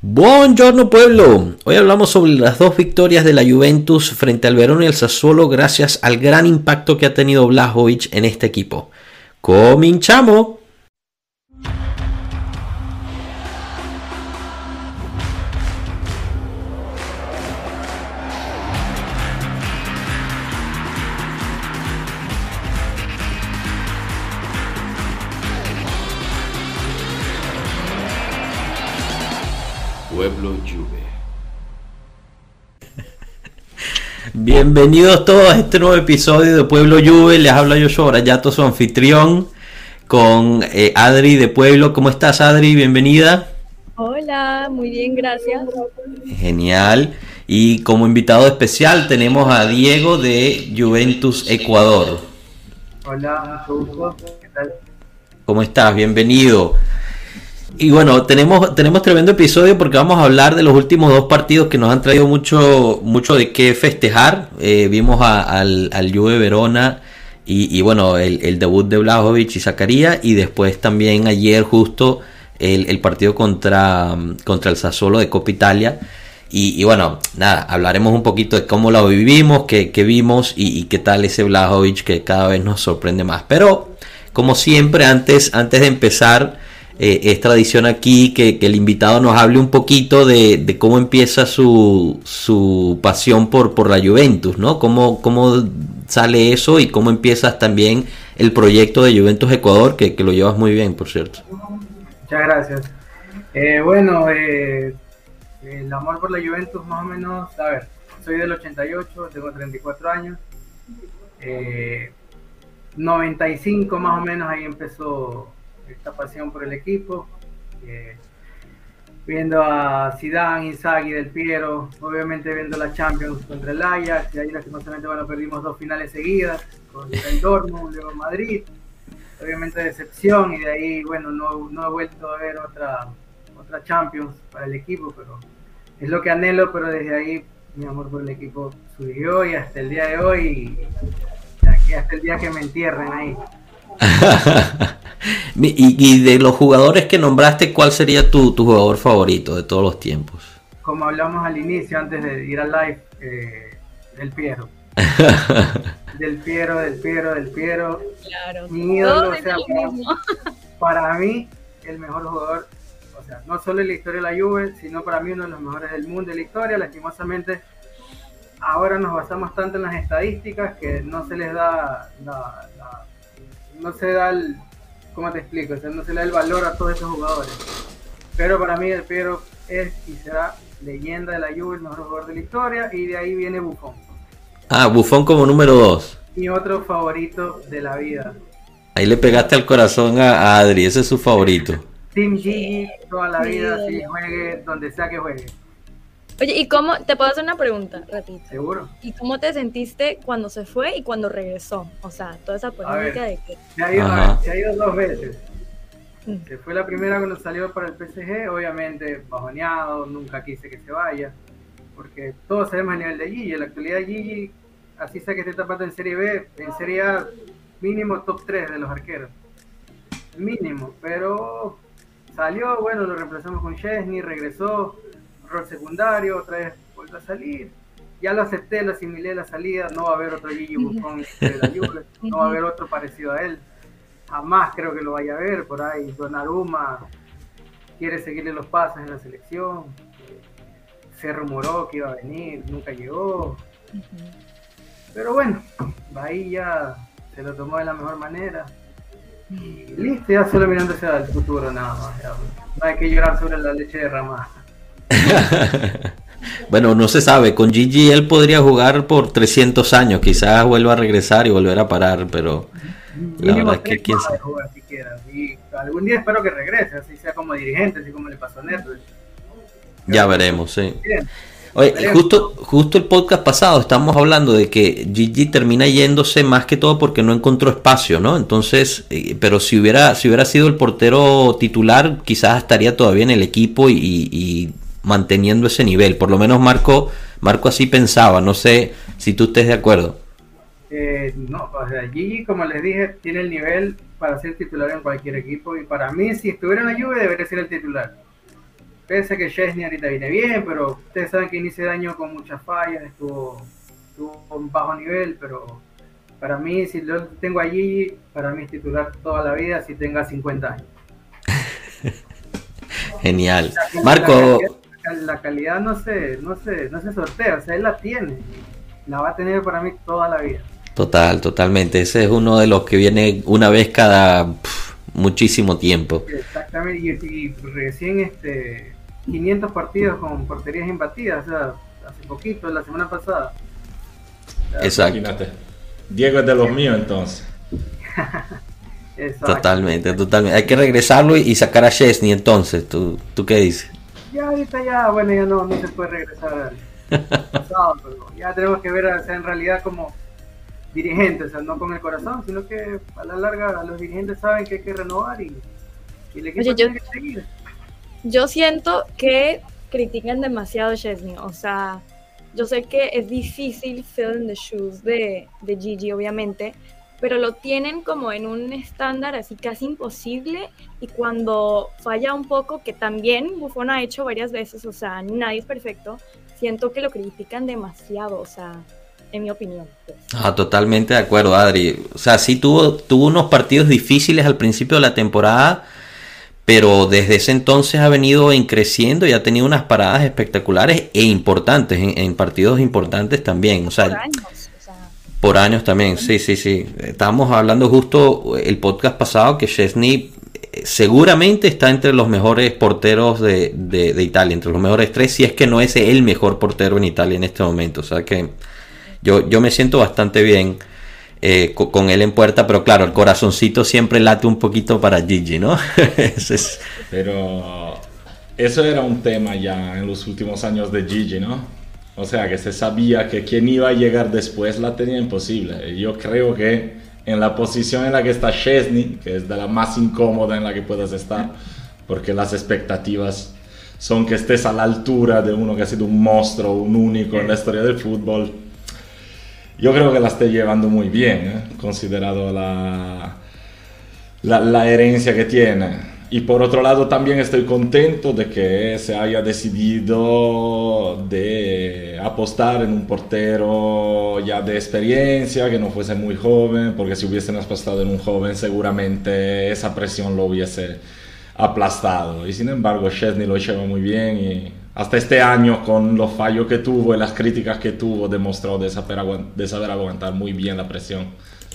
Buongiorno pueblo, hoy hablamos sobre las dos victorias de la Juventus frente al Verón y el Sassuolo gracias al gran impacto que ha tenido Blajovic en este equipo. ¡Cominchamos! Bienvenidos todos a este nuevo episodio de Pueblo Juve. Les habla yo Brayato, su anfitrión, con eh, Adri de Pueblo. ¿Cómo estás, Adri? Bienvenida. Hola, muy bien, gracias. Genial. Y como invitado especial tenemos a Diego de Juventus Ecuador. Hola, mucho ¿Qué tal? ¿Cómo estás? Bienvenido. Y bueno, tenemos, tenemos tremendo episodio porque vamos a hablar de los últimos dos partidos que nos han traído mucho, mucho de qué festejar. Eh, vimos al, al Juve Verona y, bueno, el, debut de Blajovic y Zacarías y después también ayer justo el, partido contra, contra el Sassuolo de Copa Italia. Y, bueno, nada, hablaremos un poquito de cómo lo vivimos, qué, qué vimos y, y, qué tal ese Blajovic que cada vez nos sorprende más. Pero, como siempre, antes, antes de empezar eh, es tradición aquí que, el invitado nos hable un poquito de, cómo empieza su, su pasión por, por la Juventus, ¿no? Cómo, cómo sale eso y cómo empiezas también el proyecto de Juventus Ecuador, que, lo llevas muy bien, por cierto. Muchas gracias. Eh, bueno, eh, el amor por la Juventus más o menos, a ver, soy del 88, tengo 34 años. 95 más o menos ahí empezó esta pasión por el equipo. Eh, viendo a Zidane, Inzaghi, Del Piero, obviamente viendo la Champions contra el Ajax, y ahí lastimosamente bueno, perdimos dos finales seguidas, contra el Dortmund, luego Madrid, obviamente decepción, y de ahí, bueno, no, no he vuelto a ver otra, otra Champions para el equipo, pero es lo que anhelo, pero desde ahí mi amor por el equipo surgió y hasta el día de hoy, y hasta el día que me entierren ahí. y, de los jugadores que nombraste, ¿cuál sería tu, jugador favorito de todos los tiempos? Como hablamos al inicio, antes de ir al live, eh, del Piero. del Piero, del Piero, del Piero. Claro. Mi ídolo, o sea, para, mí, el mejor jugador, o sea, no solo en la historia de la Juve, sino para mí uno de los mejores del mundo de la historia. Lastimosamente, ahora nos basamos tanto en las estadísticas que no se les da la no se da el, ¿cómo te explico? no se le da el valor a todos esos jugadores. Pero para mí el Piero es y será leyenda de la Juve, el mejor jugador de la historia, y de ahí viene Buffon. Ah, Buffon como número 2. Mi otro favorito de la vida. Ahí le pegaste al corazón a Adri, ese es su favorito. Team Gigi toda la vida, si juegue donde sea que juegue. Oye, ¿y cómo, te puedo hacer una pregunta, ratito? Seguro. ¿Y cómo te sentiste cuando se fue y cuando regresó? O sea, toda esa polémica de que... Se ha, ido, se ha ido dos veces. Mm. Se fue la primera cuando salió para el PSG, obviamente bajoneado, nunca quise que se vaya, porque todos sabemos el nivel de Gigi. En la actualidad Gigi, así sea que esté tapando en Serie B, en Serie A, mínimo top 3 de los arqueros. Mínimo, pero salió, bueno, lo reemplazamos con Chesney, regresó, rol secundario, otra vez vuelve a salir. Ya lo acepté, lo asimilé la salida, no va a haber otro Gigi Buffon de la Juve, no va a haber otro parecido a él. Jamás creo que lo vaya a ver, por ahí Donnarumma quiere seguirle los pasos en la selección. Se rumoró que iba a venir, nunca llegó. Pero bueno, ahí ya se lo tomó de la mejor manera. Y listo, ya solo mirándose al futuro nada más. No hay que llorar sobre la leche derramada. bueno, no se sabe. Con Gigi él podría jugar por 300 años. Quizás vuelva a regresar y volver a parar, pero la verdad es que quién sabe. Y algún día espero que regrese, así sea como dirigente, así como le pasó a. Ya veremos, sí. Oye, justo, justo el podcast pasado estamos hablando de que Gigi termina yéndose más que todo porque no encontró espacio, ¿no? Entonces, eh, pero si hubiera, si hubiera sido el portero titular, quizás estaría todavía en el equipo y manteniendo ese nivel. Por lo menos Marco, Marco así pensaba. No sé si tú estés de acuerdo. Eh, no, o sea, Gigi, como les dije, tiene el nivel para ser titular en cualquier equipo. Y para mí, si estuviera en la lluvia, debería ser el titular. pese a que Chesney ahorita viene bien, pero ustedes saben que inicia de año con muchas fallas, estuvo, estuvo bajo nivel, pero para mí, si lo tengo allí, para mí es titular toda la vida si tenga 50 años. Genial. Marco. La calidad, no se, no, se, no se sortea, o sea, él la tiene. La va a tener para mí toda la vida. Total, totalmente. Ese es uno de los que viene una vez cada muchísimo tiempo. Exactamente, y, recién este 500 partidos con porterías imbatidas, o sea, hace poquito, la semana pasada. Exacto. Diego es de los míos entonces. totalmente, totalmente. Hay que regresarlo y, sacar a Chesney entonces. ¿Tú, ¿Tú qué dices? Ya ahorita ya, bueno, ya no, no se puede regresar pasado, ya tenemos que ver o sea, en realidad como dirigentes, o sea, no con el corazón, sino que a la larga los dirigentes saben que hay que renovar y, y el equipo Oye, tiene que seguir. Yo siento que critican demasiado a Chesney, o sea, yo sé que es difícil fill in the shoes de, de Gigi, obviamente, pero lo tienen como en un estándar así casi imposible y cuando falla un poco, que también Buffon ha hecho varias veces, o sea, nadie es perfecto, siento que lo critican demasiado, o sea, en mi opinión. Pues. Ah, totalmente de acuerdo, Adri. O sea, sí tuvo, tuvo unos partidos difíciles al principio de la temporada, pero desde ese entonces ha venido creciendo y ha tenido unas paradas espectaculares e importantes, en, partidos importantes también. O sea, por años. Por años también, sí, sí, sí. Estábamos hablando justo el podcast pasado que Chesney eh, seguramente está entre los mejores porteros de, de, Italia, entre los mejores tres, si es que no es el mejor portero en Italia en este momento. O sea que yo, yo me siento bastante bien eh, con, él en puerta, pero claro, el corazoncito siempre late un poquito para Gigi, ¿no? Pero eso era un tema ya en los últimos años de Gigi, ¿no? O sea, que se sabía que quien iba a llegar después la tenía imposible. Yo creo que en la posición en la que está Chesney, que es de la más incómoda en la que puedas estar, porque las expectativas son que estés a la altura de uno que ha sido un monstruo, un único en la historia del fútbol, yo creo que la estoy llevando muy bien, ¿eh? considerado la, la, herencia que tiene. Y por otro lado también estoy contento de que se haya decidido de apostar en un portero ya de experiencia, que no fuese muy joven, porque si hubiesen apostado en un joven seguramente esa presión lo hubiese aplastado. Y sin embargo Chesney lo lleva muy bien y hasta este año con los fallos que tuvo y las críticas que tuvo demostró de saber, de saber aguantar muy bien la presión.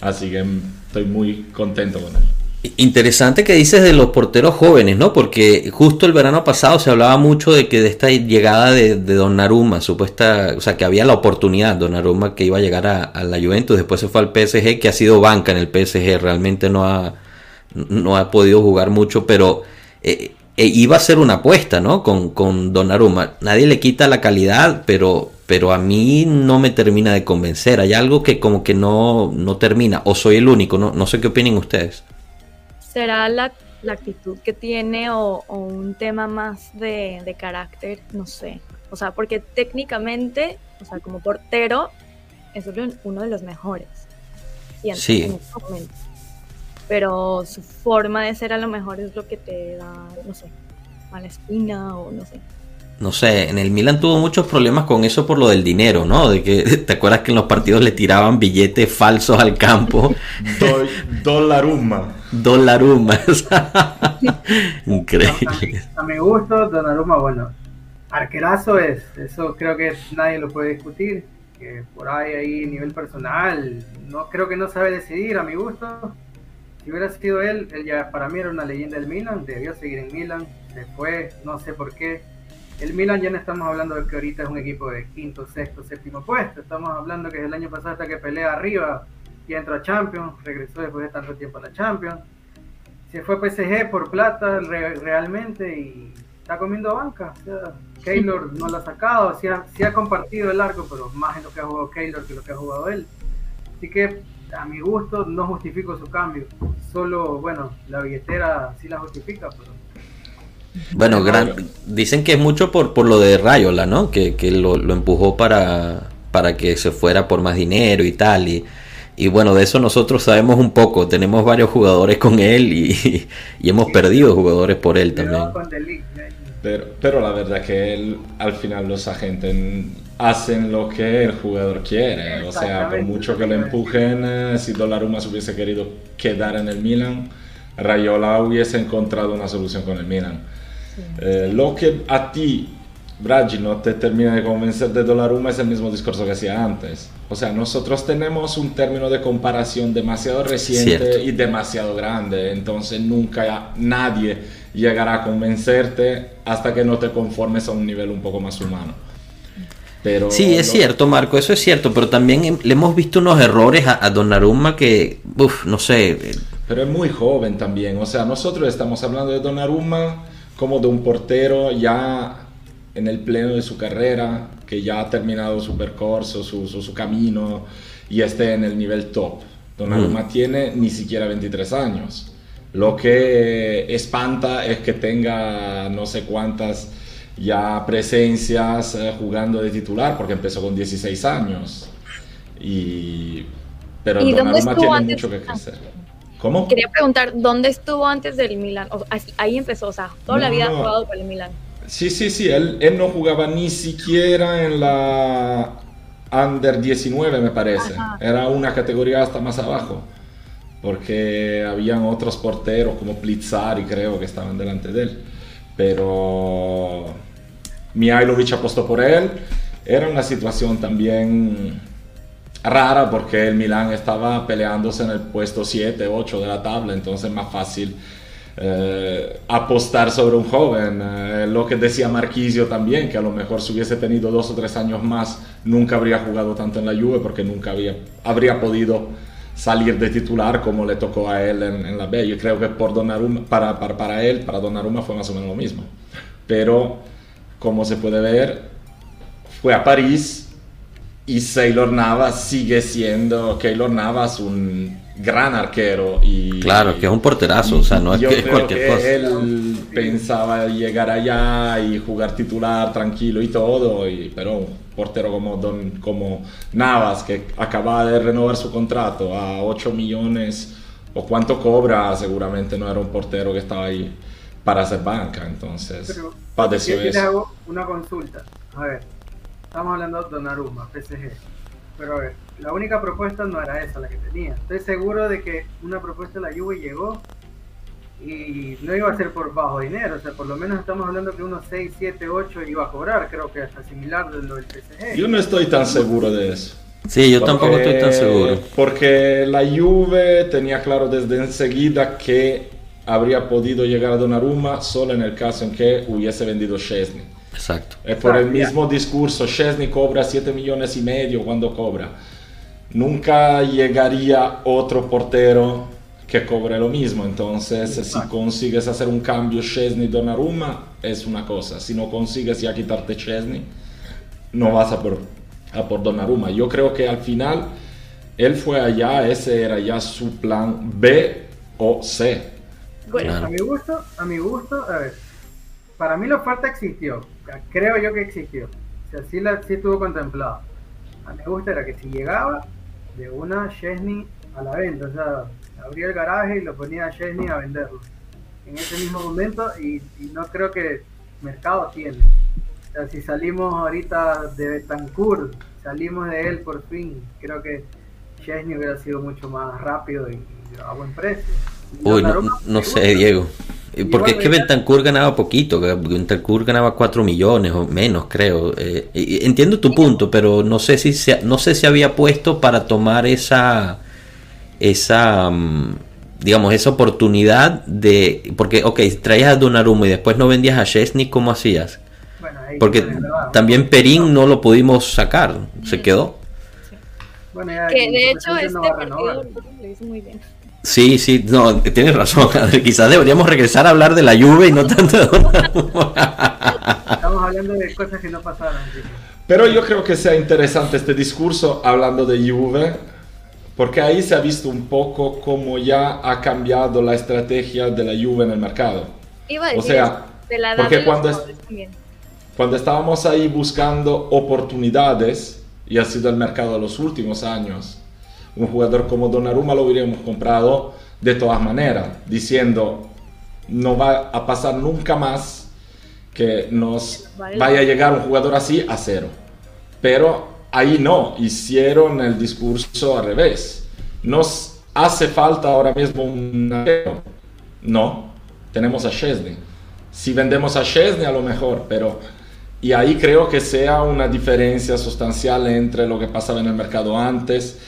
Así que estoy muy contento con él. Interesante que dices de los porteros jóvenes, ¿no? Porque justo el verano pasado se hablaba mucho de que de esta llegada de, de Donnarumma, supuesta, o sea, que había la oportunidad, Donnarumma que iba a llegar a, la Juventus, después se fue al PSG, que ha sido banca en el PSG, realmente no ha, no ha podido jugar mucho, pero eh, e iba a ser una apuesta, ¿no? Con, con Donnarumma. Nadie le quita la calidad, pero, pero a mí no me termina de convencer. Hay algo que como que no, no termina, o soy el único, no, no sé qué opinen ustedes. ¿Será la, actitud que tiene o, un tema más de, carácter? No sé. O sea, porque técnicamente, o sea, como portero, es uno de los mejores. sí. En este pero su forma de ser a lo mejor es lo que te da, no sé, mala espina o no sé. No sé, en el Milan tuvo muchos problemas con eso por lo del dinero, ¿no? De que te acuerdas que en los partidos le tiraban billetes falsos al campo. Dolaruma. Dolaruma. Increíble. A mi gusto, Donnarumma, bueno, arquerazo es, eso creo que nadie lo puede discutir. Que por ahí, ahí, nivel personal, no creo que no sabe decidir, a mi gusto si hubiera sido él, él ya para mí era una leyenda del Milan, debió seguir en Milan, se fue, no sé por qué. El Milan ya no estamos hablando de que ahorita es un equipo de quinto, sexto, séptimo puesto, estamos hablando que el año pasado hasta que pelea arriba y entró a Champions, regresó después de tanto tiempo a la Champions. Se fue a PSG por plata realmente y está comiendo banca. O sea, Keylor no lo ha sacado, sí ha, sí ha compartido el arco, pero más en lo que ha jugado Keylor que lo que ha jugado él. Así que a mi gusto no justifico su cambio. Solo, bueno, la billetera sí la justifica, pero... Bueno, gran, dicen que es mucho por, por lo de Rayola, ¿no? Que, que lo, lo, empujó para, para que se fuera por más dinero y tal. Y, y bueno, de eso nosotros sabemos un poco. Tenemos varios jugadores con él y, y hemos perdido jugadores por él también. Pero, pero la verdad que él, al final los agentes hacen lo que el jugador quiere. O sea, por mucho que lo empujen, eh, si Donnarumma se hubiese querido quedar en el Milan, Rayola hubiese encontrado una solución con el Milan. Eh, lo que a ti, Bragi, no te termina de convencer de Donnarumma es el mismo discurso que hacía antes. O sea, nosotros tenemos un término de comparación demasiado reciente y demasiado grande, entonces nunca nadie llegará a convencerte hasta que no te conformes a un nivel un poco más humano. Pero sí, es cierto, Marco, eso es cierto, pero también le hemos visto unos errores a, a Donnarumma que, uff, no sé. Eh, pero es muy joven también, o sea, nosotros estamos hablando de Donnarumma como de un portero ya en el pleno de su carrera, que ya ha terminado su percorso, su, su, camino y esté en el nivel top. Donnarumma mm. tiene ni siquiera 23 años. Lo que espanta es que tenga no sé cuántas ya presencias eh, jugando de titular, porque empezó con 16 años. Y, pero ¿Y Donnarumma tiene mucho que crecer. ¿Cómo? Quería preguntar, ¿dónde estuvo antes del Milan? ahí empezó, o sea, toda la vida ha jugado para el Milan. Sí, sí, sí, él, él, no jugaba ni siquiera en la Under 19, me parece. Era una categoría hasta más abajo porque habían otros porteros como Plizzari creo que estaban delante de él, pero Mihailovic apostó por él, era una situación también rara porque el Milan estaba peleándose en el puesto 7, 8 de la tabla, entonces más fácil eh, apostar sobre un joven. Eh, lo que decía Marquisio también, que a lo mejor si hubiese tenido dos o tres años más, nunca habría jugado tanto en la Juve porque nunca había, habría podido salir de titular como le tocó a él en, la B. Yo creo que para, para, para, él, para Donnarumma fue más o menos lo mismo. Pero, como se puede ver, fue a París y Sailor Navas sigue siendo, Keylor Navas, un gran arquero. Y, claro, que es un porterazo, o sea, no es que es cualquier cosa. Él pensaba llegar allá y jugar titular tranquilo y todo, y, pero portero como, Don, como Navas, que acaba de renovar su contrato a 8 millones o cuánto cobra, seguramente no era un portero que estaba ahí para hacer banca. Entonces, Pero, padeció yo hago una consulta. A ver, estamos hablando de Donnarumma, PSG. Pero a ver, la única propuesta no era esa la que tenía. Estoy seguro de que una propuesta de la Juve llegó y no iba a ser por bajo dinero, o sea, por lo menos estamos hablando que unos 6, 7, 8 iba a cobrar, creo que hasta similar de lo del PSG. Yo no estoy tan seguro de eso. Sí, yo tampoco estoy tan seguro. Porque la Juve tenía claro desde enseguida que habría podido llegar a Donnarumma solo en el caso en que hubiese vendido Chesney. Exacto. Es por el mismo discurso, Chesney cobra 7 millones y medio cuando cobra. Nunca llegaría otro portero que cobre lo mismo. Entonces, si consigues hacer un cambio Chesney-Donnarumma, es una cosa. Si no consigues ya quitarte Chesney, no vas a por, a por Donnarumma. Yo creo que al final él fue allá, ese era ya su plan B o C. Bueno, a mi gusto, a mi gusto, a ver, para mí la oferta existió, creo yo que existió, o sea, sí, la, sí estuvo contemplado. A mi gusto era que si llegaba de una Chesney a la venta, o sea, abría el garaje y lo ponía a Chesney a venderlo. En ese mismo momento y, no creo que mercado tiene. O sea, si salimos ahorita de Betancourt, salimos de él por fin, creo que Chesney hubiera sido mucho más rápido y, a buen precio. Uy, no, sé, Diego. Porque es que Betancourt ganaba poquito, Betancourt ganaba 4 millones o menos, creo. Eh, entiendo tu punto, pero no sé si se, no sé si había puesto para tomar esa esa, mm, digamos, esa oportunidad de, porque, ok, traías a Donnarumma y después no vendías a Chesney, ¿cómo hacías? porque también Perín no lo pudimos sacar, se quedó. que de hecho este partido lo hizo muy bien. Sí, sí, no, tienes razón. Quizás deberíamos regresar a hablar de la lluvia y no tanto de Estamos hablando de cosas que no pasaron. Pero yo creo que sea interesante este discurso hablando de Juve porque ahí se ha visto un poco cómo ya ha cambiado la estrategia de la Juve en el mercado. o sea, porque cuando, cuando estábamos ahí buscando oportunidades, y ha sido el mercado de los últimos años, un jugador como Donnarumma lo hubiéramos comprado de todas maneras, diciendo, no va a pasar nunca más que nos vaya a llegar un jugador así a cero. Pero ahí no, hicieron el discurso al revés. Nos hace falta ahora mismo un No, tenemos a Chesney. Si vendemos a Chesney a lo mejor, pero... Y ahí creo que sea una diferencia sustancial entre lo que pasaba en el mercado antes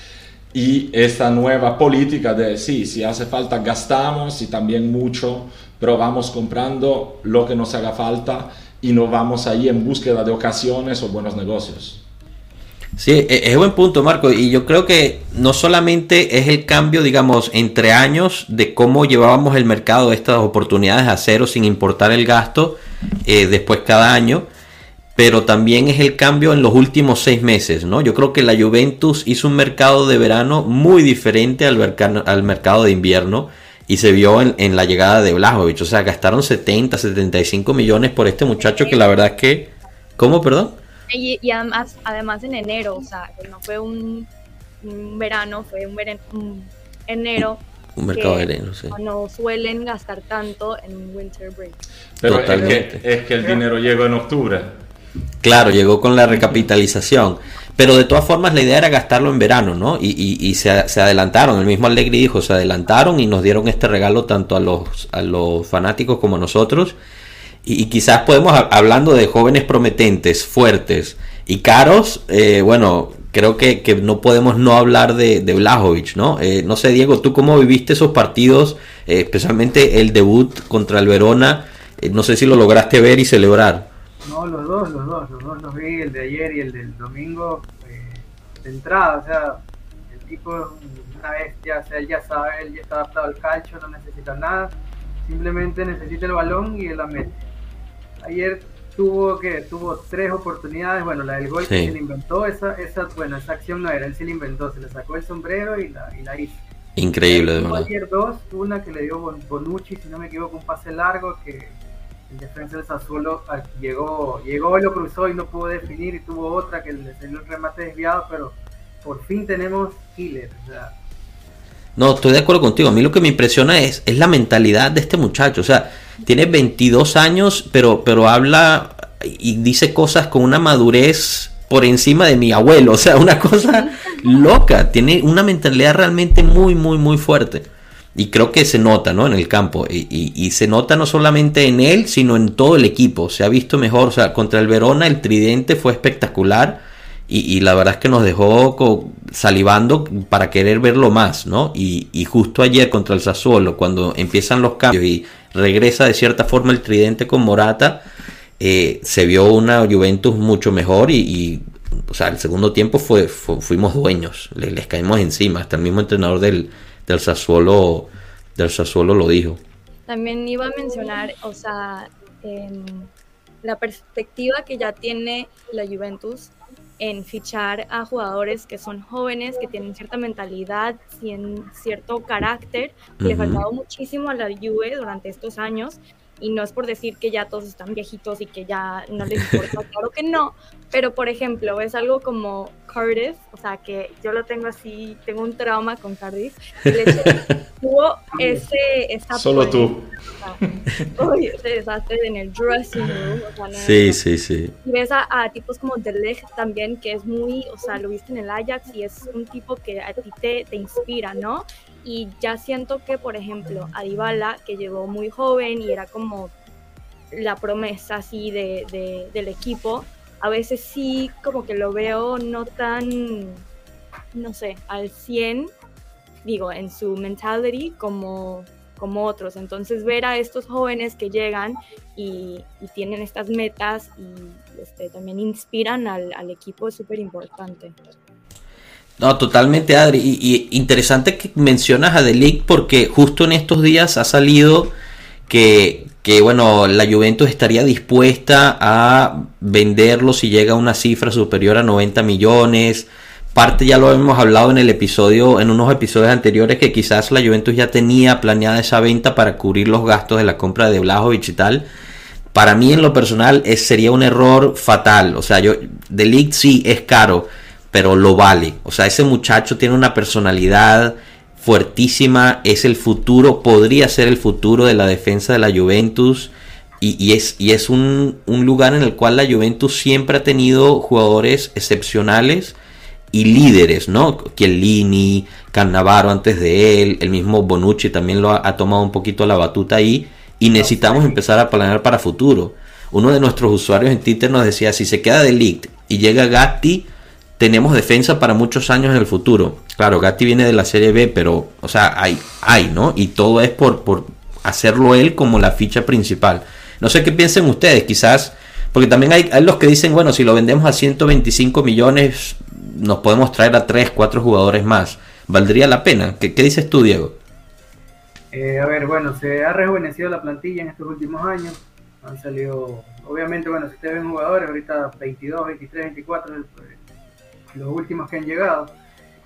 y esta nueva política de sí, si hace falta gastamos y también mucho, pero vamos comprando lo que nos haga falta y no vamos ahí en búsqueda de ocasiones o buenos negocios. Sí, e-, es buen punto, Marco. Y yo creo que no solamente es el cambio, digamos, entre años de cómo llevábamos el mercado de estas oportunidades a cero sin importar el gasto eh, después cada año, pero también es el cambio en los últimos seis meses, ¿no? Yo creo que la Juventus hizo un mercado de verano muy diferente al, al mercado de invierno y se vio en, la llegada de Blajovic. O sea, gastaron 70, 75 millones por este muchacho que la verdad es que... ¿Cómo, perdón? Y, además, además en enero, o sea, no fue un, verano, fue un, enero un mercado de enero, sí. No suelen gastar tanto en winter break. Pero es que, es que, el dinero llegó en octubre. Claro, llegó con la recapitalización. Pero de todas formas la idea era gastarlo en verano, ¿no? Y, se, adelantaron, el mismo Allegri dijo, se adelantaron y nos dieron este regalo tanto a los, a los fanáticos como a nosotros. Y, quizás podemos, hablando de jóvenes prometentes, fuertes y caros, eh, bueno, creo que, no podemos no hablar de, de Blajovic, ¿no? Eh, no sé, Diego, ¿tú cómo viviste esos partidos, eh, especialmente el debut contra el Verona? no sé si lo lograste ver y celebrar. No, los dos, los dos, los dos los vi, el de ayer y el del domingo, eh, de entrada, o sea, el tipo es una bestia, o sea, él ya sabe, él ya está adaptado al calcio, no necesita nada, simplemente necesita el balón y él la mete. Ayer tuvo que tuvo tres oportunidades, bueno, la del gol que se le inventó, esa, esa, bueno, esa acción no era, él se la inventó, se le sacó el sombrero y la, y la hizo. Increíble, de verdad. Ayer dos, una que le dio Bonucci, si no me equivoco, un pase largo que el defensa del Sassuolo ah, llegó, llegó y lo cruzó y no pudo definir y tuvo otra que le salió el remate desviado, pero por fin tenemos killer. no, estoy de acuerdo contigo. A mí lo que me impresiona es, es la mentalidad de este muchacho. O sea, tiene 22 años, pero, pero habla y dice cosas con una madurez por encima de mi abuelo. O sea, una cosa loca. Tiene una mentalidad realmente muy, muy, muy fuerte. Y creo que se nota, ¿no? En el campo. Y, se nota no solamente en él, sino en todo el equipo. Se ha visto mejor. O sea, contra el Verona el tridente fue espectacular. Y, la verdad es que nos dejó salivando para querer verlo más, ¿no? Y, justo ayer contra el Sassuolo, cuando empiezan los cambios y regresa de cierta forma el tridente con Morata, eh, se vio una Juventus mucho mejor y, o sea, el segundo tiempo fue, fuimos dueños, les, les caímos encima, hasta el mismo entrenador del, del Sassuolo, del Sassuolo lo dijo. También iba a mencionar, o sea, la perspectiva que ya tiene la Juventus en fichar a jugadores que son jóvenes, que tienen cierta mentalidad, cierto carácter, que le faltaba muchísimo a la Juve durante estos años. Y no es por decir que ya todos están viejitos y que ya no les importa, claro que no, pero por ejemplo, es algo como Cardiff, o sea, que yo lo tengo así, tengo un trauma con Cardiff, tuvo ese, esa Solo tú. Uy, ese desastre en el dressing room, o sea, sí, sí, sí. Y ves a, tipos como De también, que es muy, o sea, lo viste en el Ajax y es un tipo que a ti te, te inspira, ¿no? y ya siento que, por ejemplo, Adibala, que llegó muy joven y era como la promesa así de, del equipo, a veces sí como que lo veo no tan, no sé, al 100, digo, en su mentality como, como otros. Entonces ver a estos jóvenes que llegan y, tienen estas metas y este, también inspiran al, al equipo es súper importante. No, totalmente, Adri. Y, interesante que mencionas a Delic porque justo en estos días ha salido que, que, bueno, la Juventus estaría dispuesta a venderlo si llega a una cifra superior a 90 millones. Parte ya lo hemos hablado en el episodio, en unos episodios anteriores, que quizás la Juventus ya tenía planeada esa venta para cubrir los gastos de la compra de Blajovic y tal. Para mí, en lo personal, es, sería un error fatal. O sea, yo, Delic sí es caro pero lo vale. O sea, ese muchacho tiene una personalidad fuertísima, es el futuro, podría ser el futuro de la defensa de la Juventus. y, es, y es un, un, lugar en el cual la Juventus siempre ha tenido jugadores excepcionales y líderes, ¿no? Chiellini, Cannavaro antes de él, el mismo Bonucci también lo ha, tomado un poquito la batuta ahí y necesitamos empezar a planear para futuro. Uno de nuestros usuarios en Twitter nos decía, si se queda de Ligt y llega Gatti, tenemos defensa para muchos años en el futuro. Claro, Gatti viene de la Serie B, pero, o sea, hay, hay, ¿no? Y todo es por, por hacerlo él como la ficha principal. No sé qué piensen ustedes, quizás, porque también hay, hay los que dicen, bueno, si lo vendemos a 125 millones, nos podemos traer a 3, 4 jugadores más. ¿Valdría la pena? ¿Qué, qué dices tú, Diego? Eh, a ver, bueno, se ha rejuvenecido la plantilla en estos últimos años. Han salido, obviamente, bueno, si ustedes ven jugadores, ahorita 22, 23, 24, los últimos que han llegado.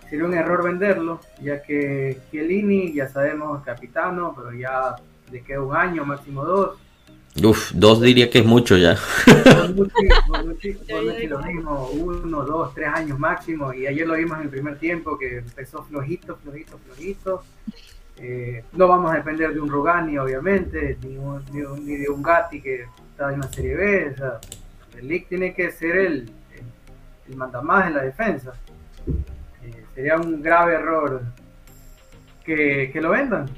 Sería un error venderlo, ya que Chiellini, ya sabemos, capitano, pero ya le queda un año, máximo dos. Uf, dos diría que es mucho ya. Bonucci, lo mismo, uno, dos, tres años máximo, y ayer lo vimos en el primer tiempo que empezó flojito, flojito, flojito. Eh, no vamos a depender de un Rugani, obviamente, ni, ni, de un Gatti que está en la Serie B. O sea, el League tiene que ser el, el, mandamás en la defensa. Eh, sería un grave error que, que lo vendan.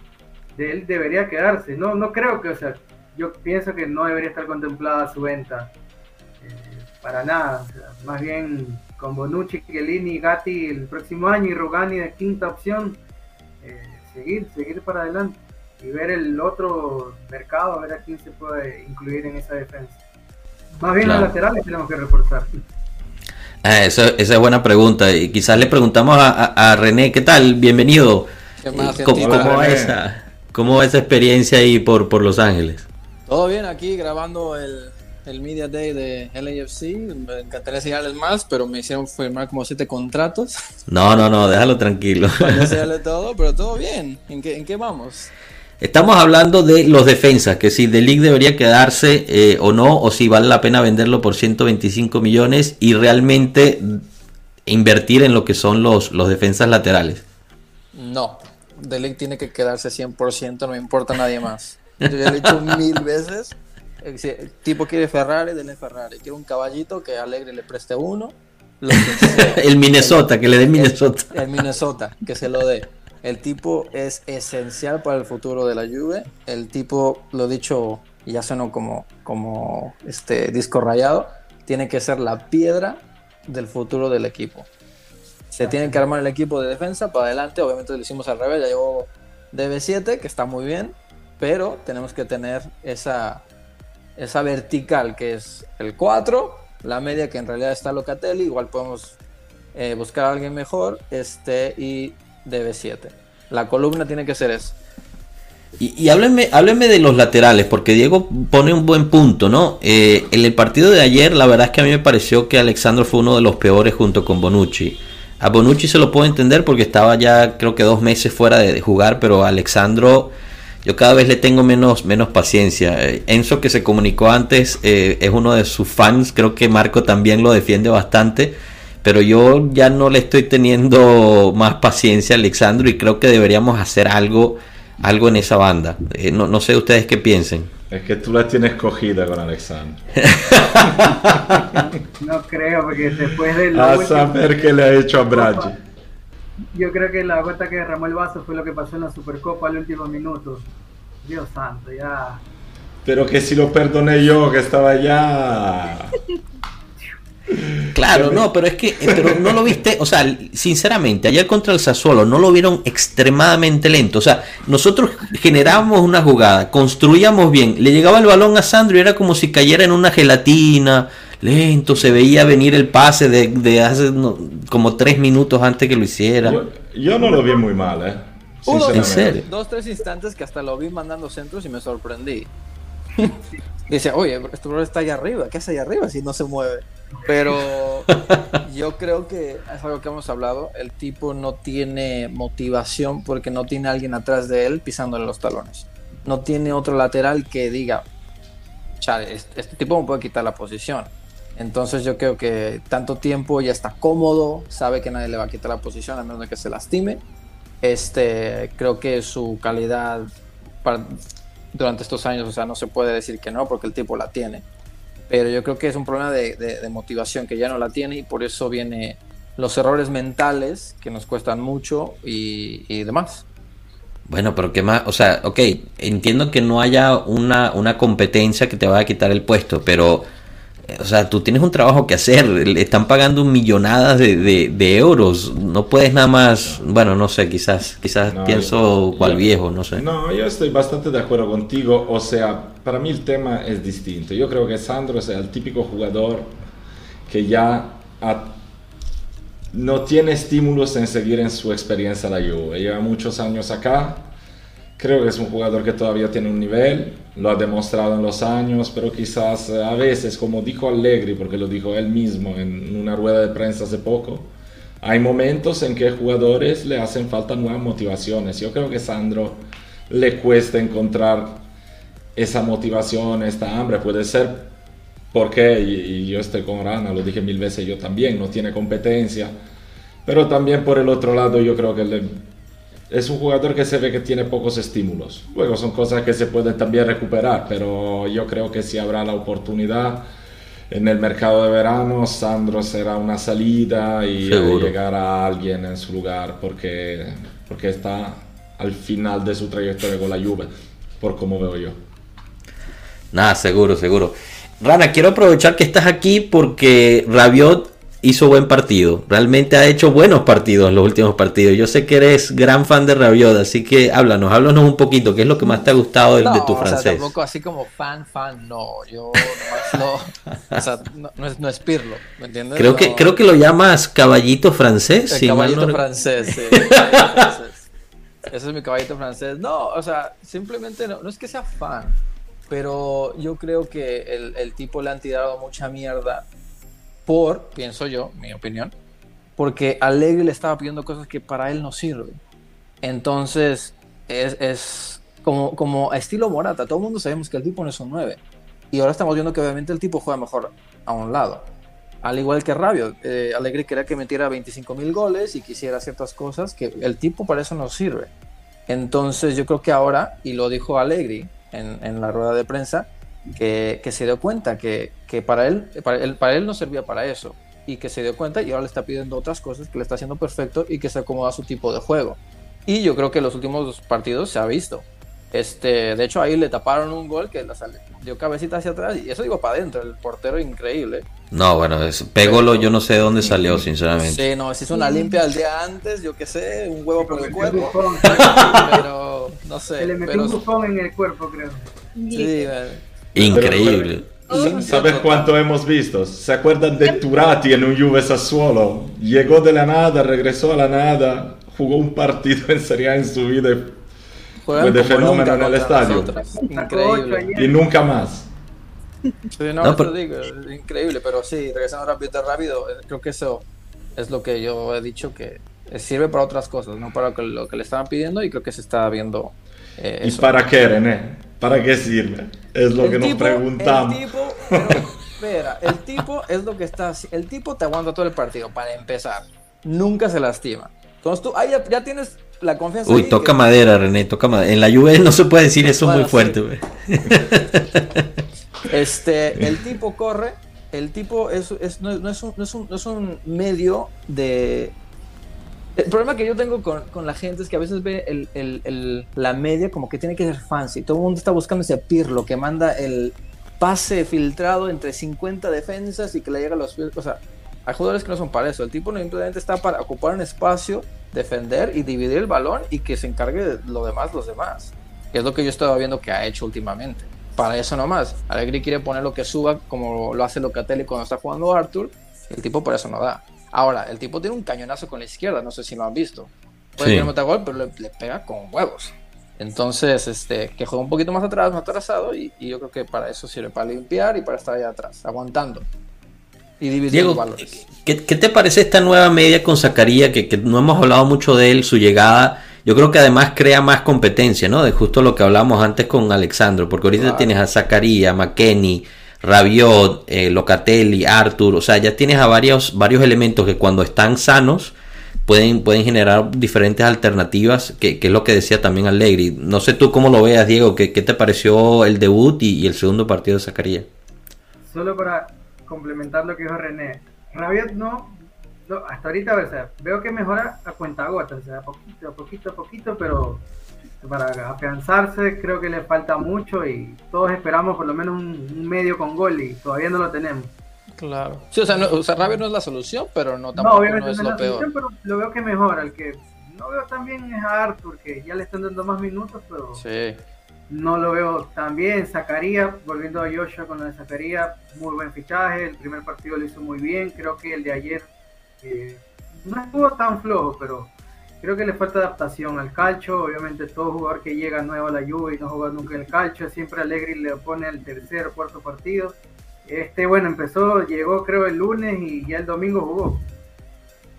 De él debería quedarse. No, no creo que, o sea, yo pienso que no debería estar contemplada su venta. Eh, para nada. más bien con Bonucci, Chiellini, Gatti el próximo año y Rugani de quinta opción seguir, seguir para adelante y ver el otro mercado, a ver a quién se puede incluir en esa defensa. Más bien los laterales tenemos que reforzar. Ah, esa, esa, es buena pregunta. Y quizás le preguntamos a, René, ¿qué tal? Bienvenido. ¿Cómo, va esa, ¿Cómo esa experiencia ahí por, por Los Ángeles? Todo bien aquí grabando el, el Media Day de LAFC. Me encantaría enseñarles más, pero me hicieron firmar como siete contratos. No, no, no, déjalo tranquilo. Para todo, pero todo bien. ¿En qué, en qué vamos? Estamos hablando de los defensas, que si League debería quedarse eh, o no, o si vale la pena venderlo por 125 millones y realmente invertir en lo que son los, los defensas laterales. No, League tiene que quedarse 100%, no me importa nadie más. Yo ya lo he dicho mil veces el tipo quiere Ferrari, denle Ferrari. Quiere un caballito que Alegre le preste uno. el Minnesota, que le dé Minnesota. El, Minnesota, que se lo dé. El tipo es esencial para el futuro de la Juve. El tipo, lo dicho, ya sonó como, como este disco rayado, tiene que ser la piedra del futuro del equipo. Se tiene que armar el equipo de defensa para adelante. Obviamente lo hicimos al revés, ya llegó DB7, que está muy bien, pero tenemos que tener esa, esa vertical que es el 4, la media que en realidad está Locatelli, igual podemos eh, buscar a alguien mejor, este y DB7. La columna tiene que ser eso. Y, y háblenme, de los laterales, porque Diego pone un buen punto, ¿no? Eh, en el partido de ayer, la verdad es que a mí me pareció que Alexandro fue uno de los peores junto con Bonucci. A Bonucci se lo puedo entender porque estaba ya creo que dos meses fuera de, de jugar, pero Alexandro yo cada vez le tengo menos, menos paciencia. Eh, Enzo, que se comunicó antes, eh, es uno de sus fans. Creo que Marco también lo defiende bastante. Pero yo ya no le estoy teniendo más paciencia a Alexandro y creo que deberíamos hacer algo, algo en esa banda. Eh, no, sé ustedes qué piensen. Es que tú la tienes cogida con Alexandro. no creo, porque después de... A saber qué le ha hecho a Bragi yo creo que la gota que derramó el vaso fue lo que pasó en la Supercopa al último minuto. Dios santo, ya. Pero que si lo perdoné yo, que estaba ya. Claro, no, pero es que pero no lo viste, o sea, sinceramente, ayer contra el Sassuolo no lo vieron extremadamente lento, o sea, nosotros generábamos una jugada, construíamos bien, le llegaba el balón a Sandro y era como si cayera en una gelatina, lento, se veía venir el pase de, hace como tres minutos antes que lo hiciera. Yo, no lo vi muy mal, ¿eh? ¿En serio? Dos, tres instantes que hasta lo vi mandando centros y me sorprendí. Dice, oye, este está allá arriba, ¿qué hace allá arriba si no se mueve? Pero yo creo que es algo que hemos hablado, el tipo no tiene motivación porque no tiene alguien atrás de él pisándole los talones. No tiene otro lateral que diga, este, este tipo me puede quitar la posición. Entonces yo creo que tanto tiempo ya está cómodo, sabe que nadie le va a quitar la posición a menos de que se lastime. Este, creo que su calidad durante estos años, o sea, no se puede decir que no porque el tipo la tiene. Pero yo creo que es un problema de, de motivación que ya no la tiene y por eso viene los errores mentales que nos cuestan mucho y, demás. Bueno, pero qué más, o sea, ok, entiendo que no haya una, una competencia que te vaya a quitar el puesto, pero, o sea, tú tienes un trabajo que hacer, le están pagando millonadas de, de, euros, no puedes nada más, bueno, no sé, quizás, quizás pienso cual viejo, no sé. No, yo estoy bastante de acuerdo contigo, o sea, para mí el tema es distinto, yo creo que Sandro es el típico jugador que ya ha no tiene estímulos en seguir en su experiencia la Juve. Lleva muchos años acá. Creo que es un jugador que todavía tiene un nivel, lo ha demostrado en los años, pero quizás eh, a veces, como dijo Allegri, porque lo dijo él mismo en una rueda de prensa hace poco, hay momentos en que jugadores le hacen falta nuevas motivaciones. Yo creo que Sandro le cuesta encontrar esa motivación, esta hambre. Puede ser porque, y, yo estoy con Rana, lo dije mil veces yo también, no tiene competencia. Pero también por el otro lado yo creo que es un jugador que se ve que tiene pocos estímulos. Luego son cosas que se pueden también recuperar, pero yo creo que si habrá la oportunidad en el mercado de verano, Sandro será una salida y llegar a alguien en su lugar porque, porque está al final de su trayectoria con la Juve, por como veo yo. Nada, seguro, seguro. Rana, quiero aprovechar que estás aquí porque Rabiot hizo buen partido. Realmente ha hecho buenos partidos en los últimos partidos. Yo sé que eres gran fan de Rabiot, así que háblanos, háblanos un poquito. ¿Qué es lo que más te ha gustado de, tu francés? O sea, tampoco así como fan, fan, no. Yo no, o sea, no, es, no es Pirlo, ¿me entiendes? Creo, que, creo que lo llamas caballito francés. El caballito francés, sí. Ese es mi caballito francés. No, o sea, simplemente no, no es que sea fan pero yo creo que el, tipo le han tirado mucha mierda por, pienso yo, mi opinión, porque Alegre le estaba pidiendo cosas que para él no sirven. Entonces, es, como, como estilo Morata, todo el mundo sabemos que el tipo no es un 9. Y ahora estamos viendo que obviamente el tipo juega mejor a un lado. Al igual que Rabio, eh, Alegre quería que metiera 25 mil goles y quisiera ciertas cosas que el tipo para eso no sirve. Entonces yo creo que ahora, y lo dijo Alegri, en, la rueda de prensa que, se dio cuenta que, para, él, para, él, para él no servía para eso y que se dio cuenta y ahora le está pidiendo otras cosas que le está haciendo perfecto y que se acomoda a su tipo de juego. Y yo creo que en los últimos partidos se ha visto. Este, de hecho, ahí le taparon un gol que la dio cabecita hacia atrás y eso digo para adentro. El portero increíble. No, bueno, es, pegolo yo no sé de dónde salió, sinceramente. Sí, no, se hizo una limpia el día antes, yo qué sé, un huevo por el cuerpo. pero no sé. Se le metió un bufón en el cuerpo, creo. Sí, Increíble. ¿Sabes cuánto hemos visto? ¿Se acuerdan de Turati en un Juve Sassuolo? Llegó de la nada, regresó a la nada, jugó un partido en Serie A en su vida fue de fenómeno en el estadio. Increíble. Y nunca más. Sí, no, pero... digo, increíble, pero sí, regresando rápido, rápido, eh, creo que eso es lo que yo he dicho que sirve para otras cosas, no para lo que le estaban pidiendo y creo que se está viendo. Eh, ¿Y para qué, René? ¿Para qué sirve? Es lo que nos preguntamos. El tipo, espera, el tipo es lo que está. El tipo te aguanta todo el partido, para empezar. Nunca se lastima. Entonces tú ahí ya tienes la confianza. Uy, toca madera, René, toca madera. En la lluvia no se puede decir eso muy fuerte, Este, el tipo corre, el tipo es, no, es un, no, es un, medio de... El problema que yo tengo con, la gente es que a veces ve el, la media como que tiene que ser fancy. Todo el mundo está buscando ese pirlo que manda el pase filtrado entre 50 defensas y que le llega a los pies. O sea, hay jugadores que no son para eso. El tipo simplemente está para ocupar un espacio, defender y dividir el balón y que se encargue de lo demás los demás. es lo que yo estaba viendo que ha hecho últimamente. Para eso nomás. Alegri quiere poner lo que suba como lo hace Locatelli cuando está jugando Arthur. El tipo por eso no da. Ahora, el tipo tiene un cañonazo con la izquierda, no sé si lo han visto. Puede sí. tener gol, pero le, pega con huevos. Entonces, este, que juega un poquito más atrás, más atrasado, y, y, yo creo que para eso sirve, para limpiar y para estar allá atrás, aguantando y Diego, ¿qué, te parece esta nueva media con Zacarías? Que, no hemos hablado mucho de él, su llegada. Yo creo que además crea más competencia, ¿no? De justo lo que hablamos antes con Alexandro, porque ahorita tienes a Zacarías, McKenny, Rabiot, eh, Locatelli, Arthur, o sea, ya tienes a varios, varios elementos que cuando están sanos pueden, pueden generar diferentes alternativas, que, es lo que decía también Allegri. No sé tú cómo lo veas, Diego, ¿qué, te pareció el debut y, el segundo partido de Zacarías? Solo para complementar lo que dijo René, Rabiot no, hasta ahorita o sea, veo que mejora a cuenta gota, o sea, poquito, a poquito, a poquito, pero para afianzarse creo que le falta mucho y todos esperamos por lo menos un, medio con gol y todavía no lo tenemos. Claro. Sí, o sea, no, o sea Rabio no es la solución, pero no tampoco no, obviamente no es, lo la peor. Solución, pero lo veo que mejora. El que no veo también es a Arthur, que ya le están dando más minutos, pero sí. no lo veo tan bien. Zacarías, volviendo a Joshua con la de Zacarías, muy buen fichaje. El primer partido lo hizo muy bien. Creo que el de ayer eh, no estuvo tan flojo, pero creo que le falta adaptación al calcho. Obviamente, todo jugador que llega nuevo a la lluvia y no juega nunca en el calcho, siempre Alegri le pone el tercer o cuarto partido. Este, bueno, empezó, llegó creo el lunes y ya el domingo jugó.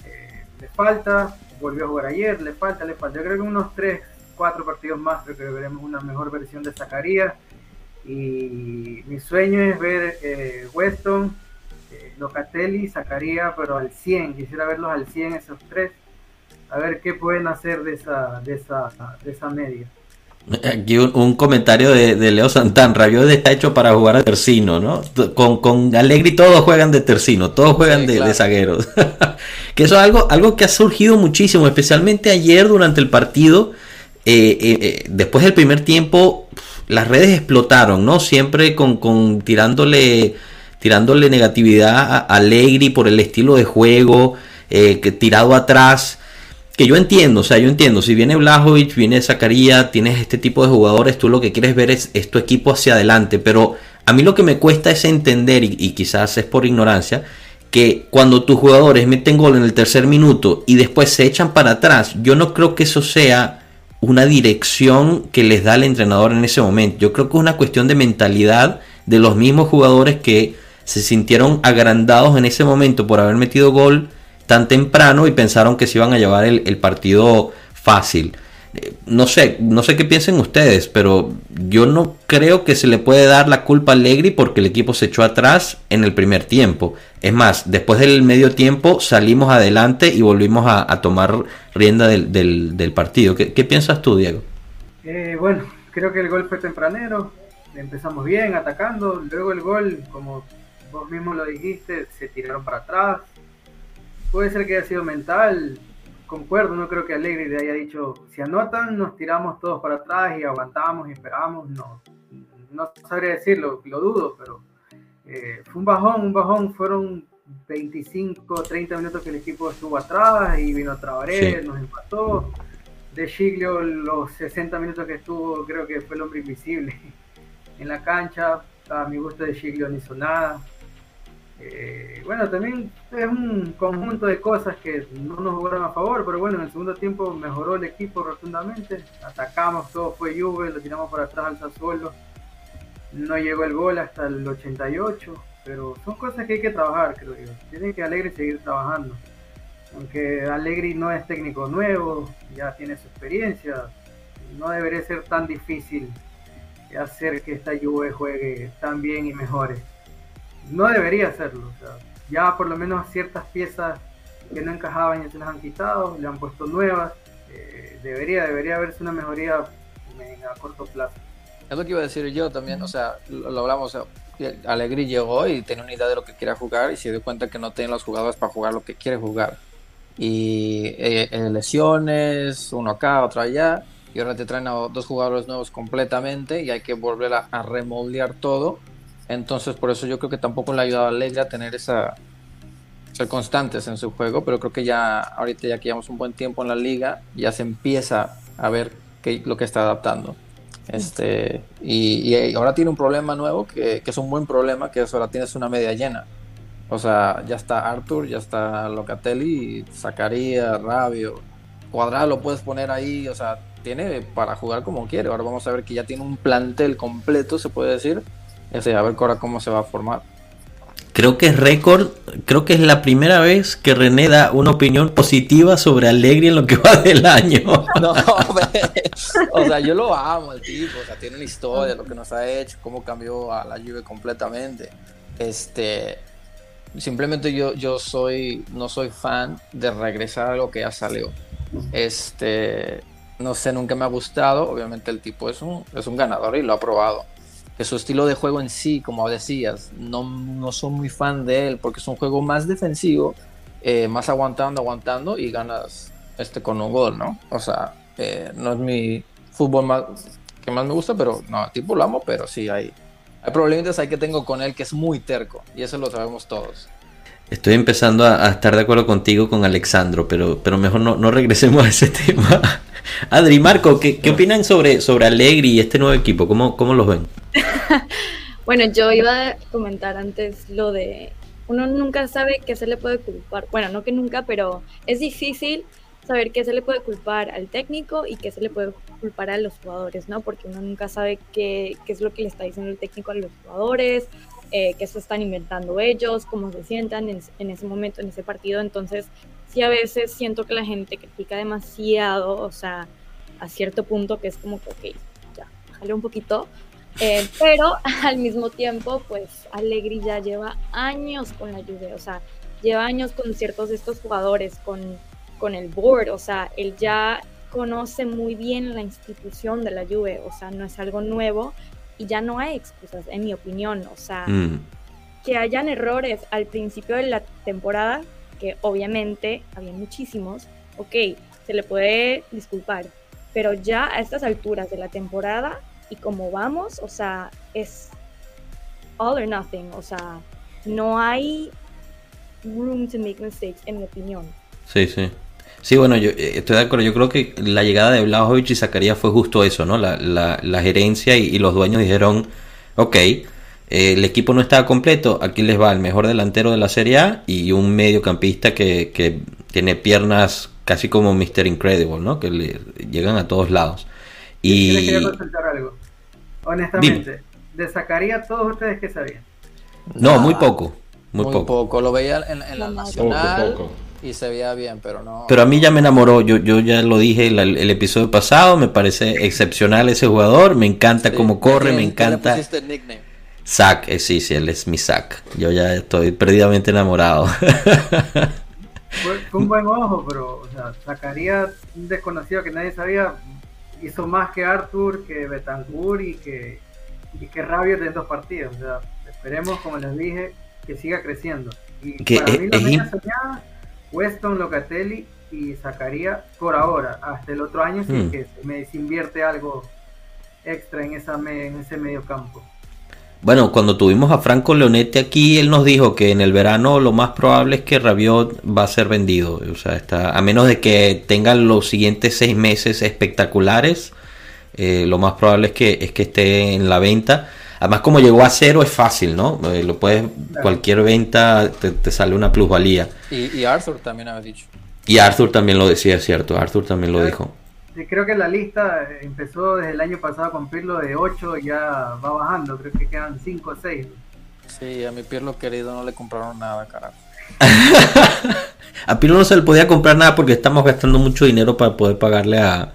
Eh, le falta, volvió a jugar ayer, le falta, le falta. Yo creo que unos 3, 4 partidos más creo que veremos una mejor versión de Zacarías. Y mi sueño es ver eh, Weston, eh, Locatelli, Zacarías, pero al 100. Quisiera verlos al 100 esos tres a ver qué pueden hacer de esa, de esa, de esa media. Aquí un, comentario de, Leo Santán, Rabiot está hecho para jugar a tercino, ¿no? Con, con Allegri todos juegan de tercino, todos juegan de, zagueros. que eso es algo, algo que ha surgido muchísimo, especialmente ayer durante el partido. Eh, eh, eh, después del primer tiempo, las redes explotaron, ¿no? Siempre con, con tirándole, tirándole negatividad a Allegri por el estilo de juego, que tirado atrás que yo entiendo, o sea, yo entiendo, si viene Blajovic, viene Zacarías, tienes este tipo de jugadores, tú lo que quieres ver es, tu equipo hacia adelante, pero a mí lo que me cuesta es entender, y, quizás es por ignorancia, que cuando tus jugadores meten gol en el tercer minuto y después se echan para atrás, yo no creo que eso sea una dirección que les da el entrenador en ese momento. Yo creo que es una cuestión de mentalidad de los mismos jugadores que se sintieron agrandados en ese momento por haber metido gol tan temprano y pensaron que se iban a llevar el, partido fácil. Eh, no sé, no sé qué piensen ustedes, pero yo no creo que se le puede dar la culpa a Allegri porque el equipo se echó atrás en el primer tiempo. Es más, después del medio tiempo salimos adelante y volvimos a, tomar rienda del, partido. ¿Qué, piensas tú, Diego? Eh, bueno, creo que el gol fue tempranero, empezamos bien, atacando, luego el gol, como vos mismo lo dijiste, se tiraron para atrás, Puede ser que haya sido mental, concuerdo, no creo que Alegre le haya dicho, si anotan, nos tiramos todos para atrás y aguantamos y esperamos, no, no sabría decirlo, lo dudo, pero eh, fue un bajón, un bajón, fueron 25, 30 minutos que el equipo estuvo atrás y vino a Trabaré, nos empató. De Giglio, los 60 minutos que estuvo, creo que fue el hombre invisible en la cancha. A mi gusto de Giglio no hizo nada. Eh, bueno, también es un conjunto de cosas que no nos jugaron a favor, pero bueno, en el segundo tiempo mejoró el equipo rotundamente. Atacamos, todo fue Juve, lo tiramos para atrás al Sassuolo. No llegó el gol hasta el 88, pero son cosas que hay que trabajar, creo yo. Tiene que Alegre seguir trabajando. Aunque Alegri no es técnico nuevo, ya tiene su experiencia, no debería ser tan difícil hacer que esta Juve juegue tan bien y mejore no debería hacerlo. Ya por lo menos ciertas piezas que no encajaban ya se las han quitado, le han puesto nuevas. Eh, debería, debería haberse una mejoría a corto plazo. Es lo que iba a decir yo también, o sea, lo, hablamos, o llegó y tenía una idea de lo que quiere jugar y se dio cuenta que no tiene los jugadores para jugar lo que quiere jugar. Y eh, lesiones, uno acá, otro allá, y ahora te traen a dos jugadores nuevos completamente y hay que volver a, a remoldear todo entonces, por eso yo creo que tampoco le ha ayudado a Alegre a tener esa ser constantes en su juego, pero creo que ya ahorita ya que llevamos un buen tiempo en la liga, ya se empieza a ver qué, lo que está adaptando. Este, y, ahora tiene un problema nuevo, que, es un buen problema, que es ahora tienes una media llena. O sea, ya está Arthur, ya está Locatelli, Zacarías, Rabio, Cuadrado lo puedes poner ahí, o sea, tiene para jugar como quiere. Ahora vamos a ver que ya tiene un plantel completo, se puede decir, ese, a ver ahora cómo se va a formar. Creo que es récord, creo que es la primera vez que René da una opinión positiva sobre Alegri en lo que va del año. No, o sea, yo lo amo el tipo, o sea, tiene una historia, lo que nos ha hecho, cómo cambió a la Juve completamente. Este, simplemente yo, yo soy, no soy fan de regresar a lo que ya salió. Este, no sé, nunca me ha gustado. Obviamente el tipo es un, es un ganador y lo ha probado. Que su estilo de juego en sí, como decías, no, no soy muy fan de él porque es un juego más defensivo, eh, más aguantando, aguantando y ganas este, con un gol, ¿no? O sea, eh, no es mi fútbol más, que más me gusta, pero no, tipo lo amo, pero sí hay, hay problemitas ahí que tengo con él que es muy terco y eso lo sabemos todos. Estoy empezando a, estar de acuerdo contigo con Alexandro, pero, pero mejor no, no regresemos a ese tema. Adri, Marco, ¿qué, qué opinan sobre, sobre Allegri y este nuevo equipo? ¿Cómo, cómo los ven? bueno, yo iba a comentar antes lo de uno nunca sabe qué se le puede culpar. Bueno, no que nunca, pero es difícil saber qué se le puede culpar al técnico y qué se le puede culpar a los jugadores, ¿no? Porque uno nunca sabe qué, qué es lo que le está diciendo el técnico a los jugadores, eh, qué se están inventando ellos, cómo se sientan en, en, ese momento, en ese partido. Entonces, sí a veces siento que la gente critica demasiado, o sea, a cierto punto que es como que, ok, ya, bájale un poquito. Eh, pero al mismo tiempo, pues Allegri ya lleva años con la Juve, o sea, lleva años con ciertos de estos jugadores, con con el board, o sea, él ya conoce muy bien la institución de la Juve, o sea, no es algo nuevo y ya no hay excusas, en mi opinión, o sea, mm. que hayan errores al principio de la temporada, que obviamente había muchísimos, ok, se le puede disculpar, pero ya a estas alturas de la temporada y como vamos, o sea, es all or nothing, o sea, no hay room to make mistakes, en mi opinión. Sí, sí. Sí, bueno, yo eh, estoy de acuerdo. Yo creo que la llegada de Blajovic y Zacarías fue justo eso, ¿no? La, la, gerencia y, los dueños dijeron, ok, eh, el equipo no estaba completo, aquí les va el mejor delantero de la Serie A y un mediocampista que, que tiene piernas casi como Mr. Incredible, ¿no? Que le llegan a todos lados. Y... quería consultar algo. Honestamente, de Zacarías, todos ustedes que sabían. No, muy poco. Muy, poco. poco. Lo veía en, en la Nacional. Poco, poco y se veía bien, pero no. Pero a mí ya me enamoró, yo, yo ya lo dije el, el episodio pasado, me parece excepcional ese jugador, me encanta cómo corre, me encanta. Zack, eh, sí, sí, él es mi Zack. Yo ya estoy perdidamente enamorado. Fue, un buen ojo, pero o sea, sacaría un desconocido que nadie sabía, hizo más que Arthur, que Betancourt y que, y que Rabiot en dos partidos. O sea, esperemos, como les dije, que siga creciendo. Y que para mí Weston, Locatelli y sacaría por ahora, hasta el otro año, si hmm. que me invierte algo extra en, esa en ese medio campo. Bueno, cuando tuvimos a Franco Leonetti aquí, él nos dijo que en el verano lo más probable es que Rabiot va a ser vendido. O sea, está, a menos de que tengan los siguientes seis meses espectaculares, eh, lo más probable es que, es que esté en la venta. Además, como llegó a cero, es fácil, ¿no? Eh, lo puedes, cualquier venta te, sale una plusvalía. Y, Arthur también había dicho. Y Arthur también lo decía, cierto. Arthur también lo dijo. Sí, creo que la lista empezó desde el año pasado con Pirlo de 8 y ya va bajando. Creo que quedan 5 o 6. Sí, a mi Pirlo querido no le compraron nada, carajo. a Pirlo no se le podía comprar nada porque estamos gastando mucho dinero para poder pagarle a,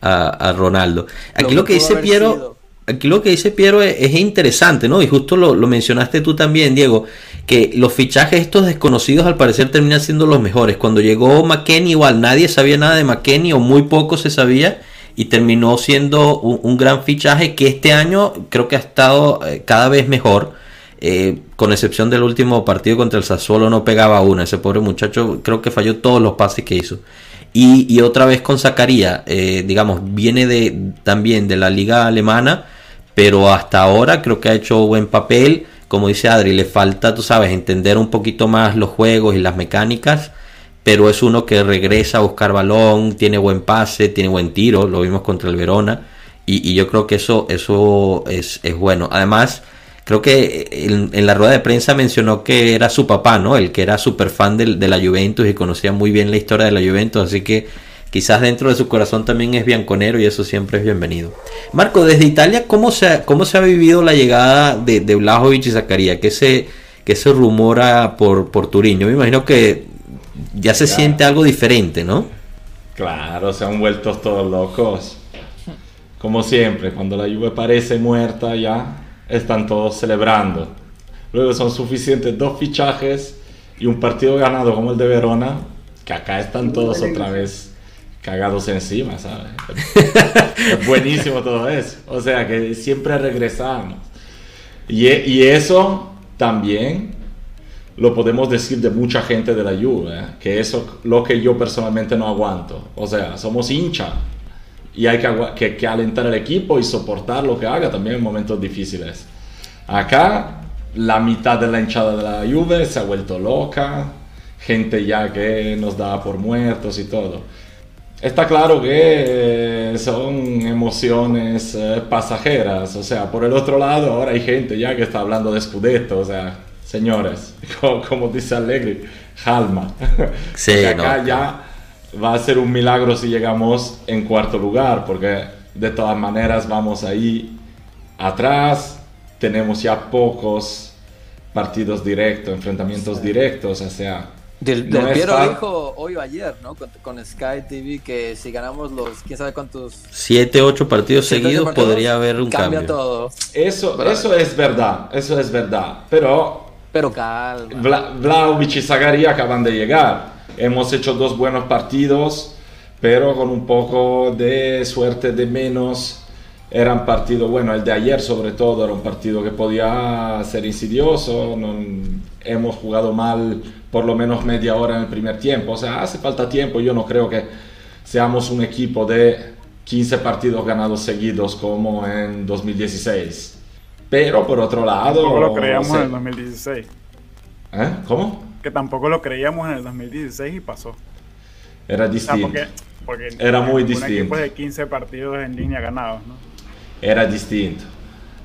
a, Ronaldo. Aquí lo, que dice Piero aquí lo que dice Piero es, interesante, ¿no? Y justo lo, mencionaste tú también, Diego, que los fichajes estos desconocidos al parecer terminan siendo los mejores. Cuando llegó McKenny igual nadie sabía nada de McKenny o muy poco se sabía y terminó siendo un, gran fichaje que este año creo que ha estado eh, cada vez mejor. Eh, con excepción del último partido contra el Sassuolo no pegaba una. Ese pobre muchacho creo que falló todos los pases que hizo. Y, otra vez con Zacarías, eh, digamos, viene de, también de la liga alemana pero hasta ahora creo que ha hecho buen papel. Como dice Adri, le falta, tú sabes, entender un poquito más los juegos y las mecánicas, pero es uno que regresa a buscar balón, tiene buen pase, tiene buen tiro, lo vimos contra el Verona, y, yo creo que eso, eso es, bueno. Además, creo que en, la rueda de prensa mencionó que era su papá, ¿no? El que era súper fan de, de la Juventus y conocía muy bien la historia de la Juventus, así que quizás dentro de su corazón también es bianconero y eso siempre es bienvenido. Marco, desde Italia, ¿cómo se ha, cómo se ha vivido la llegada de, de Blajovic y Zacarías? ¿Qué se, qué se rumora por, por Turín? Yo me imagino que ya se siente algo diferente, ¿no? Claro, se han vuelto todos locos. Como siempre, cuando la lluvia parece muerta ya, están todos celebrando. Luego son suficientes dos fichajes y un partido ganado como el de Verona, que acá están todos otra vez cagados encima, ¿sabes? es buenísimo todo eso. O sea que siempre regresamos. Y, y eso también lo podemos decir de mucha gente de la Juve, ¿eh? que eso lo que yo personalmente no aguanto. O sea, somos hincha y hay que, que, alentar al equipo y soportar lo que haga también en momentos difíciles. Acá la mitad de la hinchada de la Juve se ha vuelto loca, gente ya que nos da por muertos y todo. Está claro que son emociones eh, pasajeras, o sea, por el otro lado ahora hay gente ya que está hablando de Scudetto, o sea, señores, como, dice Allegri, calma. Sí, acá ya va a ser un milagro si llegamos en cuarto lugar, porque de todas maneras vamos ahí atrás, tenemos ya pocos partidos directos, enfrentamientos directos, o sea... Del, Piero dijo hoy o ayer, ¿no? Con, Sky TV que si ganamos los, quién sabe cuántos... Siete, ocho partidos seguidos podría haber un cambio. todo. Eso, eso es verdad, eso es verdad, pero pero calma. Vla y Zagari acaban de llegar. Hemos hecho dos buenos partidos, pero con un poco de suerte de menos. Era un partido, bueno, el de ayer sobre todo era un partido que podía ser insidioso. No, hemos jugado mal por lo menos media hora en el primer tiempo. O sea, hace falta tiempo. Yo no creo que seamos un equipo de 15 partidos ganados seguidos como en 2016 pero por otro lado. Tampoco lo creíamos en el 2016. ¿Eh? ¿Cómo? Que tampoco lo creíamos en el 2016 y pasó. Era distinto. porque, era muy distinto. Después de 15 partidos en línea ganados, ¿no? Era distinto.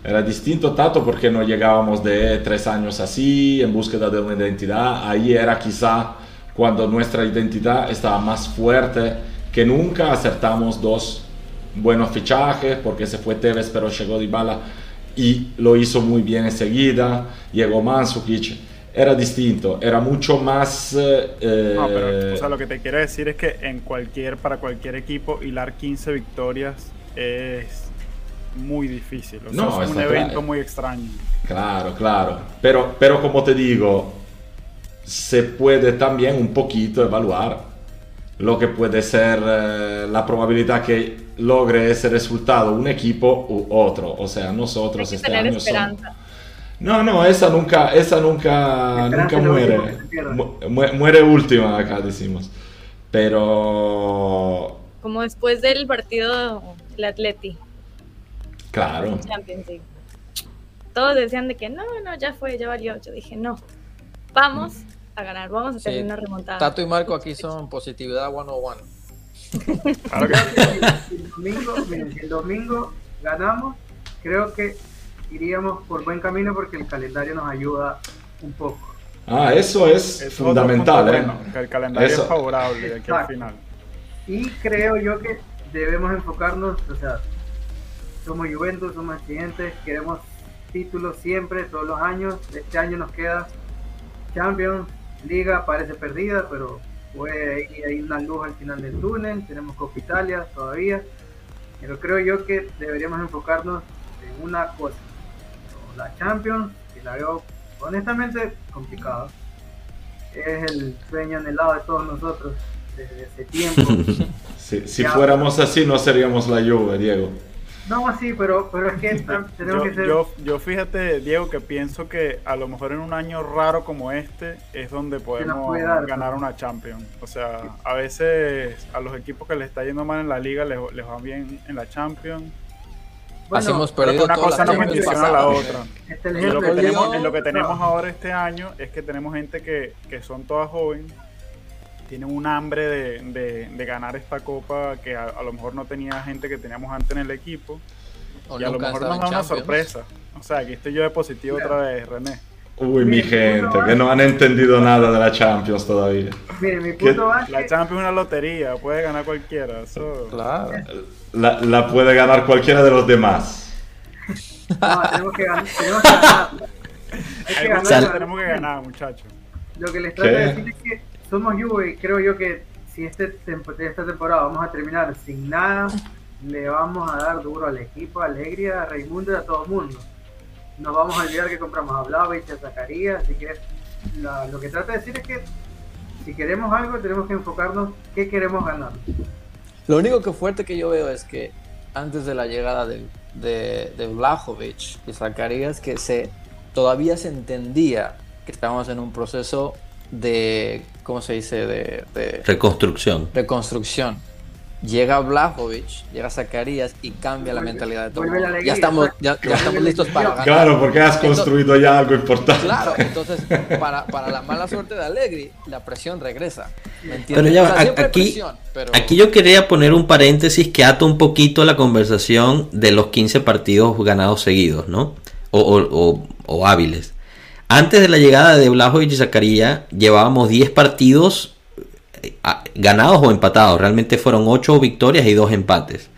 Era distinto tanto porque no llegábamos de tres años así, en búsqueda de una identidad. Ahí era quizá cuando nuestra identidad estaba más fuerte que nunca. Acertamos dos buenos fichajes porque se fue Tevez pero llegó Dybala y lo hizo muy bien enseguida. Llegó Mansukic, era distinto, era mucho más... Eh, no, pero o sea, lo que te quiero decir es que en cualquier, para cualquier equipo, hilar 15 victorias es muy difícil. O sea, es un evento muy extraño. Claro, claro. Pero, pero como te digo, se puede también un poquito evaluar lo que puede ser eh, la probabilidad que logre ese resultado un equipo u otro. O sea, nosotros este año No, no, esa nunca, esa nunca, nunca muere. muere última acá, decimos. Pero... Como después del partido el Atleti. Claro. Todos decían de que no, no, ya fue, ya valió. Yo dije, no, vamos a ganar. Vamos a tener una remontada. Tato y Marco aquí son positividad 101. Claro que el, domingo, el domingo ganamos, creo que iríamos por buen camino porque el calendario nos ayuda un poco. Ah, eso es, fundamental. ¿eh? que el calendario es favorable aquí al final. Y creo yo que debemos enfocarnos, o sea, somos Juventus, somos estudiantes, queremos títulos siempre, todos los años. Este año nos queda Champions, liga parece perdida, pero fue hay una luz al final del túnel, tenemos Copa Italia todavía, pero creo yo que deberíamos enfocarnos en una cosa, la Champions, que la veo honestamente complicada, es el sueño anhelado de todos nosotros desde ese tiempo. si fuéramos así no seríamos la Juve, Diego. No, sí, pero, pero es que tenemos yo, que ser... Yo, yo fíjate, Diego, que pienso que a lo mejor en un año raro como este es donde podemos ganar una Champions. O sea, a veces a los equipos que les está yendo mal en la liga les, les va bien en la Champions. Bueno, perdido una cosa no condiciona a la otra. Este lo, que tenemos, lo que tenemos ahora este año es que tenemos gente que, que son todas jóvenes tienen un hambre de, de, ganar esta copa que a, lo mejor no tenía gente que teníamos antes en el equipo. y a lo mejor nos da una sorpresa. O sea, aquí estoy yo de positivo otra vez, René. Uy, mi gente, que no han entendido nada de la Champions todavía. Mire, mi punto La Champions es una lotería, puede ganar cualquiera. Claro. La, la, puede ganar cualquiera de los demás. No, tenemos que ganar. Tenemos que ganar. tenemos que ganar, muchachos. Lo que les trato de decir es que somos Juve y creo yo que si este esta temporada vamos a terminar sin nada, le vamos a dar duro al equipo, a Alegría, a Raimundo y a todo el mundo. Nos vamos a olvidar que compramos a Vlaovic, a Zacarías, así que lo que trata de decir es que si queremos algo tenemos que enfocarnos qué queremos ganar. Lo único que fuerte que yo veo es que antes de la llegada de, de, de y Zacarías, que se todavía se entendía que estábamos en un proceso de, ¿cómo se dice? De, de reconstrucción. Reconstrucción llega Blajovic, llega Zacarías y cambia la mentalidad de todo. Ya estamos, ya, estamos listos para ganar. Claro, porque has construido ya algo importante. Claro, entonces para, para, la mala suerte de Allegri, la presión regresa. pero ya, aquí, aquí yo quería poner un paréntesis que ata un poquito la conversación de los 15 partidos ganados seguidos, ¿no? O, o, o, hábiles. Antes de la llegada de Blajovic y Zacarías, llevábamos 10 partidos ganados o empatados. Realmente fueron 8 victorias y 2 empates.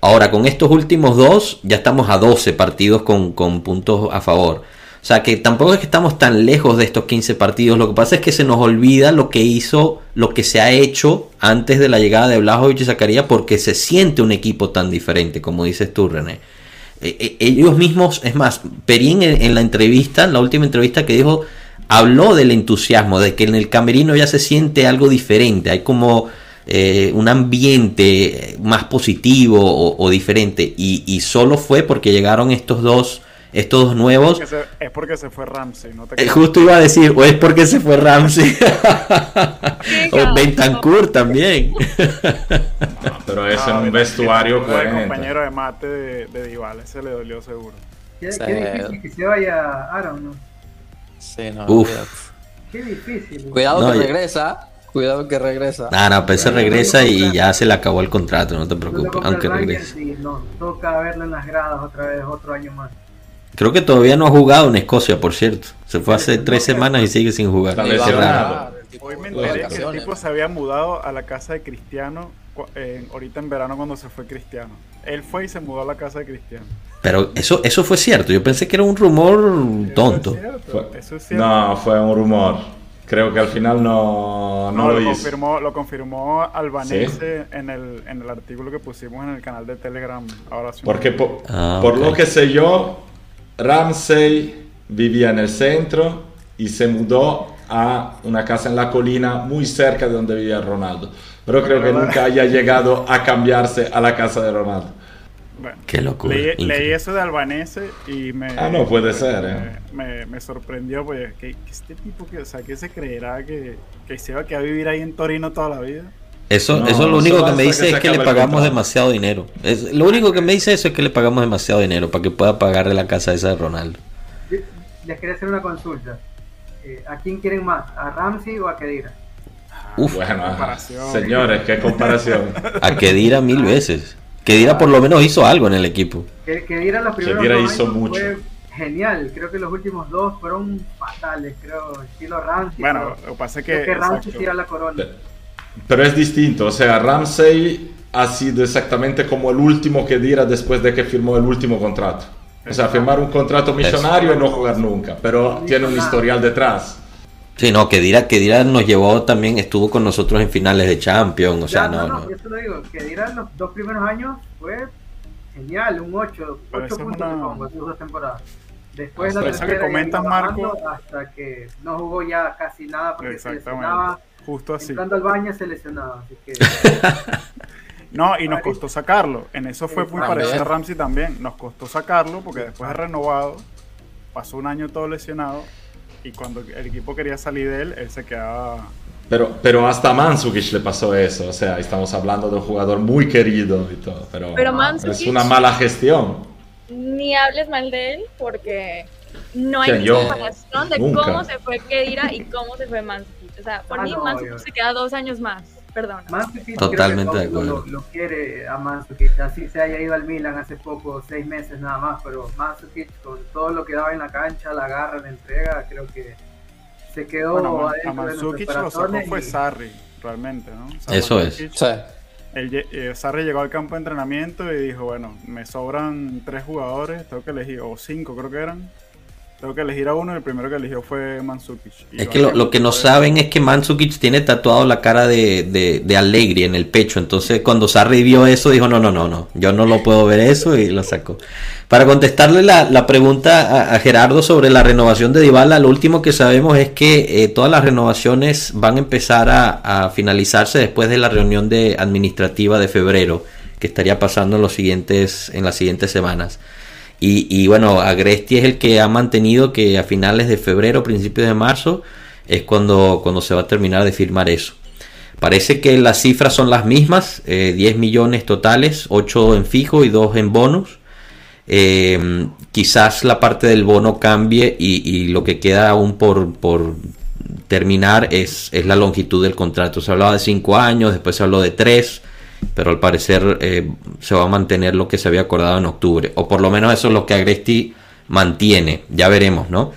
Ahora, con estos últimos dos, ya estamos a 12 partidos con, puntos a favor. O sea que tampoco es que estamos tan lejos de estos 15 partidos. Lo que pasa es que se nos olvida lo que hizo, lo que se ha hecho antes de la llegada de Blajovic y Zacarías, porque se siente un equipo tan diferente, como dices tú, René. E, e, ellos mismos, es más, Perín en la entrevista, en la última entrevista que dijo, habló del entusiasmo, de que en el camerino ya se siente algo diferente, hay como eh, un ambiente más positivo o, diferente, y, solo fue porque llegaron estos dos estos dos nuevos. Es porque se, fue Ramsey, no te eh, Justo iba a decir, o es porque se fue Ramsey. o Bentancur también. pero es en un vestuario El compañero de mate de, de Dival, ese le dolió seguro. Qué, difícil que se vaya Aaron, ¿no? Sí, no. Uf. Qué difícil. Cuidado que regresa. Cuidado que regresa. Ah, no, pues se regresa y ya se le acabó el contrato, no te preocupes, aunque regrese. no, toca verlo en las gradas otra vez, otro año más. Creo que todavía no ha jugado en Escocia, por cierto. Se fue hace tres semanas y sigue sin jugar. Hoy me enteré que el tipo se había mudado a la casa de Cristiano ahorita en verano cuando se fue Cristiano. Él fue y se mudó a la casa de Cristiano. Pero eso, eso fue cierto. Yo pensé que era un rumor tonto. no, fue un rumor. Creo que al final no, no, lo, confirmó, lo confirmó Albanese en, el, en el artículo que pusimos en el canal de Telegram. Ahora sí Porque ah, por, lo que sé yo, Ramsey vivía en el centro y se mudó a una casa en la colina muy cerca de donde vivía Ronaldo. Pero creo que nunca haya llegado a cambiarse a la casa de Ronaldo. Bueno, Qué locura. Leí, eso de Albanese y me. Ah, no puede ser, ¿eh? me, me, sorprendió, pues, que, este tipo, que, o sea, que se creerá que, que se va a quedar a vivir ahí en Torino toda la vida. Eso, eso lo único que me dice es que le pagamos demasiado dinero. Es, lo único que me dice eso es que le pagamos demasiado dinero para que pueda pagarle la casa esa de Ronaldo. Les quería hacer una consulta. Eh, ¿A quién quieren más? ¿A Ramsey o a Kedira? Uf, bueno, señores, qué comparación. A Kedira mil veces. Kedira por lo menos hizo algo en el equipo. Kedira los primeros hizo mucho. fue genial. Creo que los últimos dos fueron fatales, creo, estilo Ramsey. Bueno, lo que pasa es que, que Ramsey tira la corona. Pero, es distinto, o sea, Ramsey ha sido exactamente como el último Kedira después de que firmó el último contrato. O sea, firmar un contrato millonario y no jugar nunca, pero tiene un historial detrás. Sí, no, que dirá, que dirá nos llevó también, estuvo con nosotros en finales de Champions, o sea, no, no, Yo te lo digo, que dirá en los dos primeros años fue genial, un 8, 8 puntos una... pongo, dos temporadas. Después la tercera que comentas, Marco, hasta que no jugó ya casi nada porque se lesionaba. Justo así. Entrando al baño se lesionaba, así que... No, y nos costó sacarlo. En eso fue muy parecido a Ramsey también. Nos costó sacarlo porque después de renovado, pasó un año todo lesionado y cuando el equipo quería salir de él, él se quedaba... Pero, pero hasta a Mansukic le pasó eso, o sea, estamos hablando de un jugador muy querido y todo, pero, es una mala gestión. Ni hables mal de él porque no hay comparación de cómo se fue Kedira y cómo se fue Mansukic. O sea, por ah, mí no, se queda dos años más. Perdón. Totalmente de acuerdo. Lo, quiere a Mansukic, así se haya ido al Milan hace poco, seis meses nada más, pero Mansukic con todo lo que daba en la cancha, la garra, la entrega, creo que se quedó bueno, a Mansukic lo sacó fue Sarri, realmente, ¿no? Eso es. El, eh, Sarri llegó al campo de entrenamiento y dijo, bueno, me sobran tres jugadores, tengo que elegir, o cinco creo que eran, Tengo que elegir a uno y el primero que eligió fue Mansukic. es que lo, que no saben es que Mansukic tiene tatuado la cara de, de, de Allegri en el pecho. Entonces cuando Sarri vio eso dijo, no, no, no, no, yo no lo puedo ver eso y lo sacó. Para contestarle la, la pregunta a, Gerardo sobre la renovación de Dybala, lo último que sabemos es que eh, todas las renovaciones van a empezar a, a finalizarse después de la reunión de administrativa de febrero que estaría pasando en, los siguientes, en las siguientes semanas. Y, bueno, Agresti es el que ha mantenido que a finales de febrero, principios de marzo, es cuando, cuando se va a terminar de firmar eso. Parece que las cifras son las mismas, 10 eh, millones totales, 8 en fijo y 2 en bonus. Eh, quizás la parte del bono cambie y, lo que queda aún por, por terminar es, es, la longitud del contrato. Se hablaba de 5 años, después se habló de 3 pero al parecer eh, se va a mantener lo que se había acordado en octubre, o por lo menos eso es lo que Agresti mantiene, ya veremos, ¿no?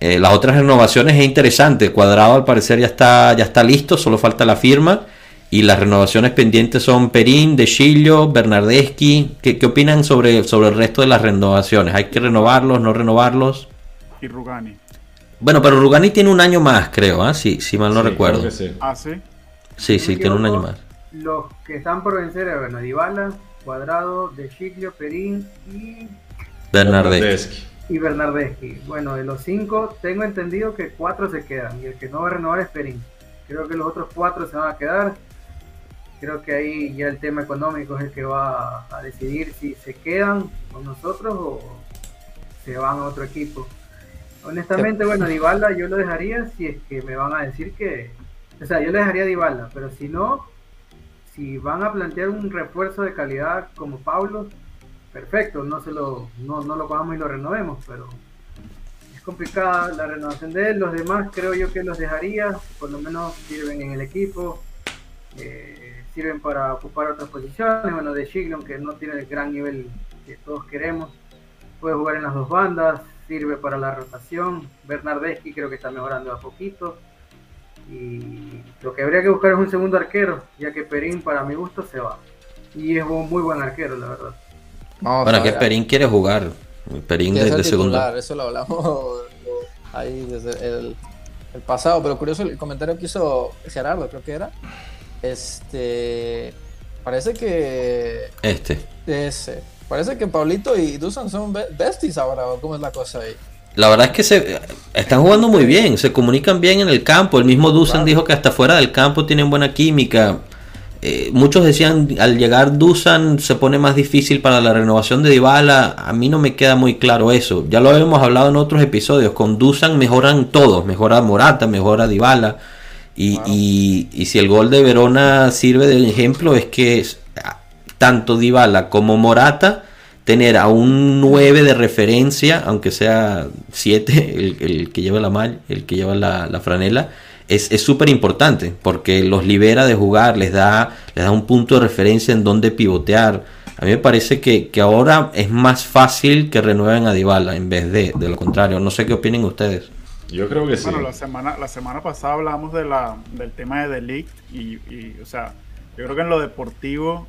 Eh, las otras renovaciones es interesante, Cuadrado al parecer ya está, ya está listo, solo falta la firma, y las renovaciones pendientes son Perín, De Chillo, Bernardeschi, ¿Qué, ¿qué, opinan sobre, sobre el resto de las renovaciones? ¿Hay que renovarlos, no renovarlos? Y Rugani. Bueno, pero Rugani tiene un año más, creo, ¿ah? si, mal no recuerdo. Ah, sí. Sí, sí, tiene un año más los que están por vencer, bueno, Dybala, Cuadrado, De Giglio, Perín y Bernardeschi. Y Bernardeschi. Bueno, de los cinco, tengo entendido que cuatro se quedan y el que no va a renovar es Perín. Creo que los otros cuatro se van a quedar. Creo que ahí ya el tema económico es el que va a decidir si se quedan con nosotros o se van a otro equipo. Honestamente, bueno, Dybala yo lo dejaría si es que me van a decir que... O sea, yo le dejaría a Dybala, pero si no, si van a plantear un refuerzo de calidad como Pablo, perfecto, no se lo, no, no lo pagamos y lo renovemos, pero es complicada la renovación de él. Los demás creo yo que los dejaría, por lo menos sirven en el equipo, eh, sirven para ocupar otras posiciones. Bueno, de Shiglon, que no tiene el gran nivel que todos queremos, puede jugar en las dos bandas, sirve para la rotación. Bernardeschi creo que está mejorando a poquito. Y lo que habría que buscar es un segundo arquero, ya que Perín, para mi gusto, se va. Y es un muy buen arquero, la verdad. Bueno, que Perín quiere jugar. Perín de, segundo. Eso lo hablamos ahí desde el, pasado, pero curioso el comentario que hizo Gerardo, creo que era. Este. Parece que. Este. Ese. Parece que Pablito y Dusan son besties ahora, ¿cómo es la cosa ahí? La verdad es que se están jugando muy bien, se comunican bien en el campo. El mismo Dusan dijo que hasta fuera del campo tienen buena química. Eh, muchos decían al llegar Dusan se pone más difícil para la renovación de Dybala. A mí no me queda muy claro eso. Ya lo hemos hablado en otros episodios. Con Dusan mejoran todos, mejora Morata, mejora Dybala. Y, y, si el gol de Verona sirve de ejemplo es que tanto Dybala como Morata tener a un 9 de referencia, aunque sea 7 el, que lleva la malla, el que lleva la, franela, es súper importante porque los libera de jugar, les da, les da un punto de referencia en donde pivotear. A mí me parece que, ahora es más fácil que renueven a Dybala en vez de, de lo contrario. No sé qué opinen ustedes. Yo creo que sí. Bueno, la semana, la semana pasada hablamos de la, del tema de Delict y, y, o sea, yo creo que en lo deportivo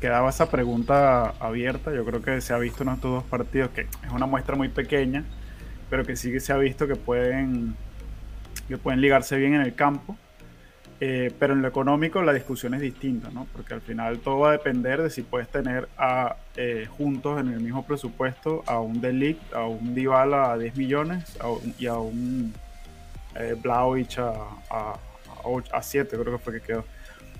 quedaba esa pregunta abierta. Yo creo que se ha visto en estos dos partidos, que es una muestra muy pequeña, pero que sí que se ha visto que pueden, que pueden ligarse bien en el campo. Eh, pero en lo económico la discusión es distinta, ¿no? Porque al final todo va a depender de si puedes tener a, eh, juntos en el mismo presupuesto a un Delict, a un Dybala a 10 millones y a un eh, a, a, 7, creo que fue que quedó.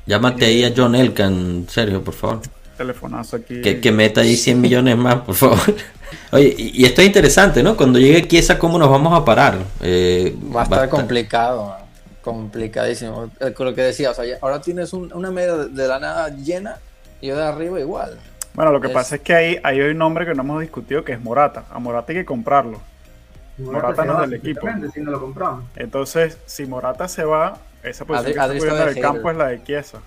Llámate ahí a John Elkan, Sergio, por favor. Telefonazo aquí. Que, meta ahí 100 millones más, por favor. Oye, y, esto es interesante, ¿no? Cuando llegue Kiesa, ¿cómo nos vamos a parar? Eh, va a estar complicado, complicadísimo. Eh, con lo que decía, o sea, ahora tienes una media de la nada llena y yo de arriba igual. Bueno, lo que pasa es que ahí, hay un nombre que no hemos discutido que es Morata. A Morata hay que comprarlo. Morata, no es del equipo. Si no lo compramos. Entonces, si Morata se va, esa posición que está del campo es la de Chiesa.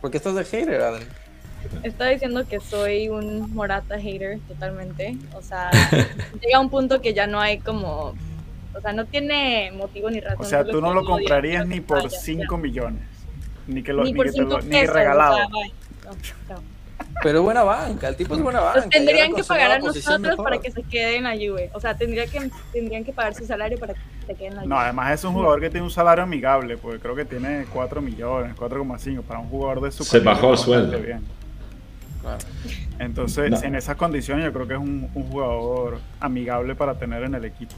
¿Por qué estás de hater, Adri? Está diciendo que soy un Morata hater totalmente. O sea, llega un punto que ya no hay como. O sea, no tiene motivo ni razón. O sea, tú no lo comprarías ni por 5 millones. Ni que lo, ni, ni, regalado. Pero buena banca, el tipo es buena banca. tendrían que pagar a nosotros para que se quede en la Juve. O sea, tendría que, tendrían que pagar su salario para que se quede en la Juve. No, además es un jugador que tiene un salario amigable, porque creo que tiene 4 millones, 4,5 para un jugador de su Se bajó el sueldo. Bien. Entonces, en esas condiciones yo creo que es un, jugador amigable para tener en el equipo.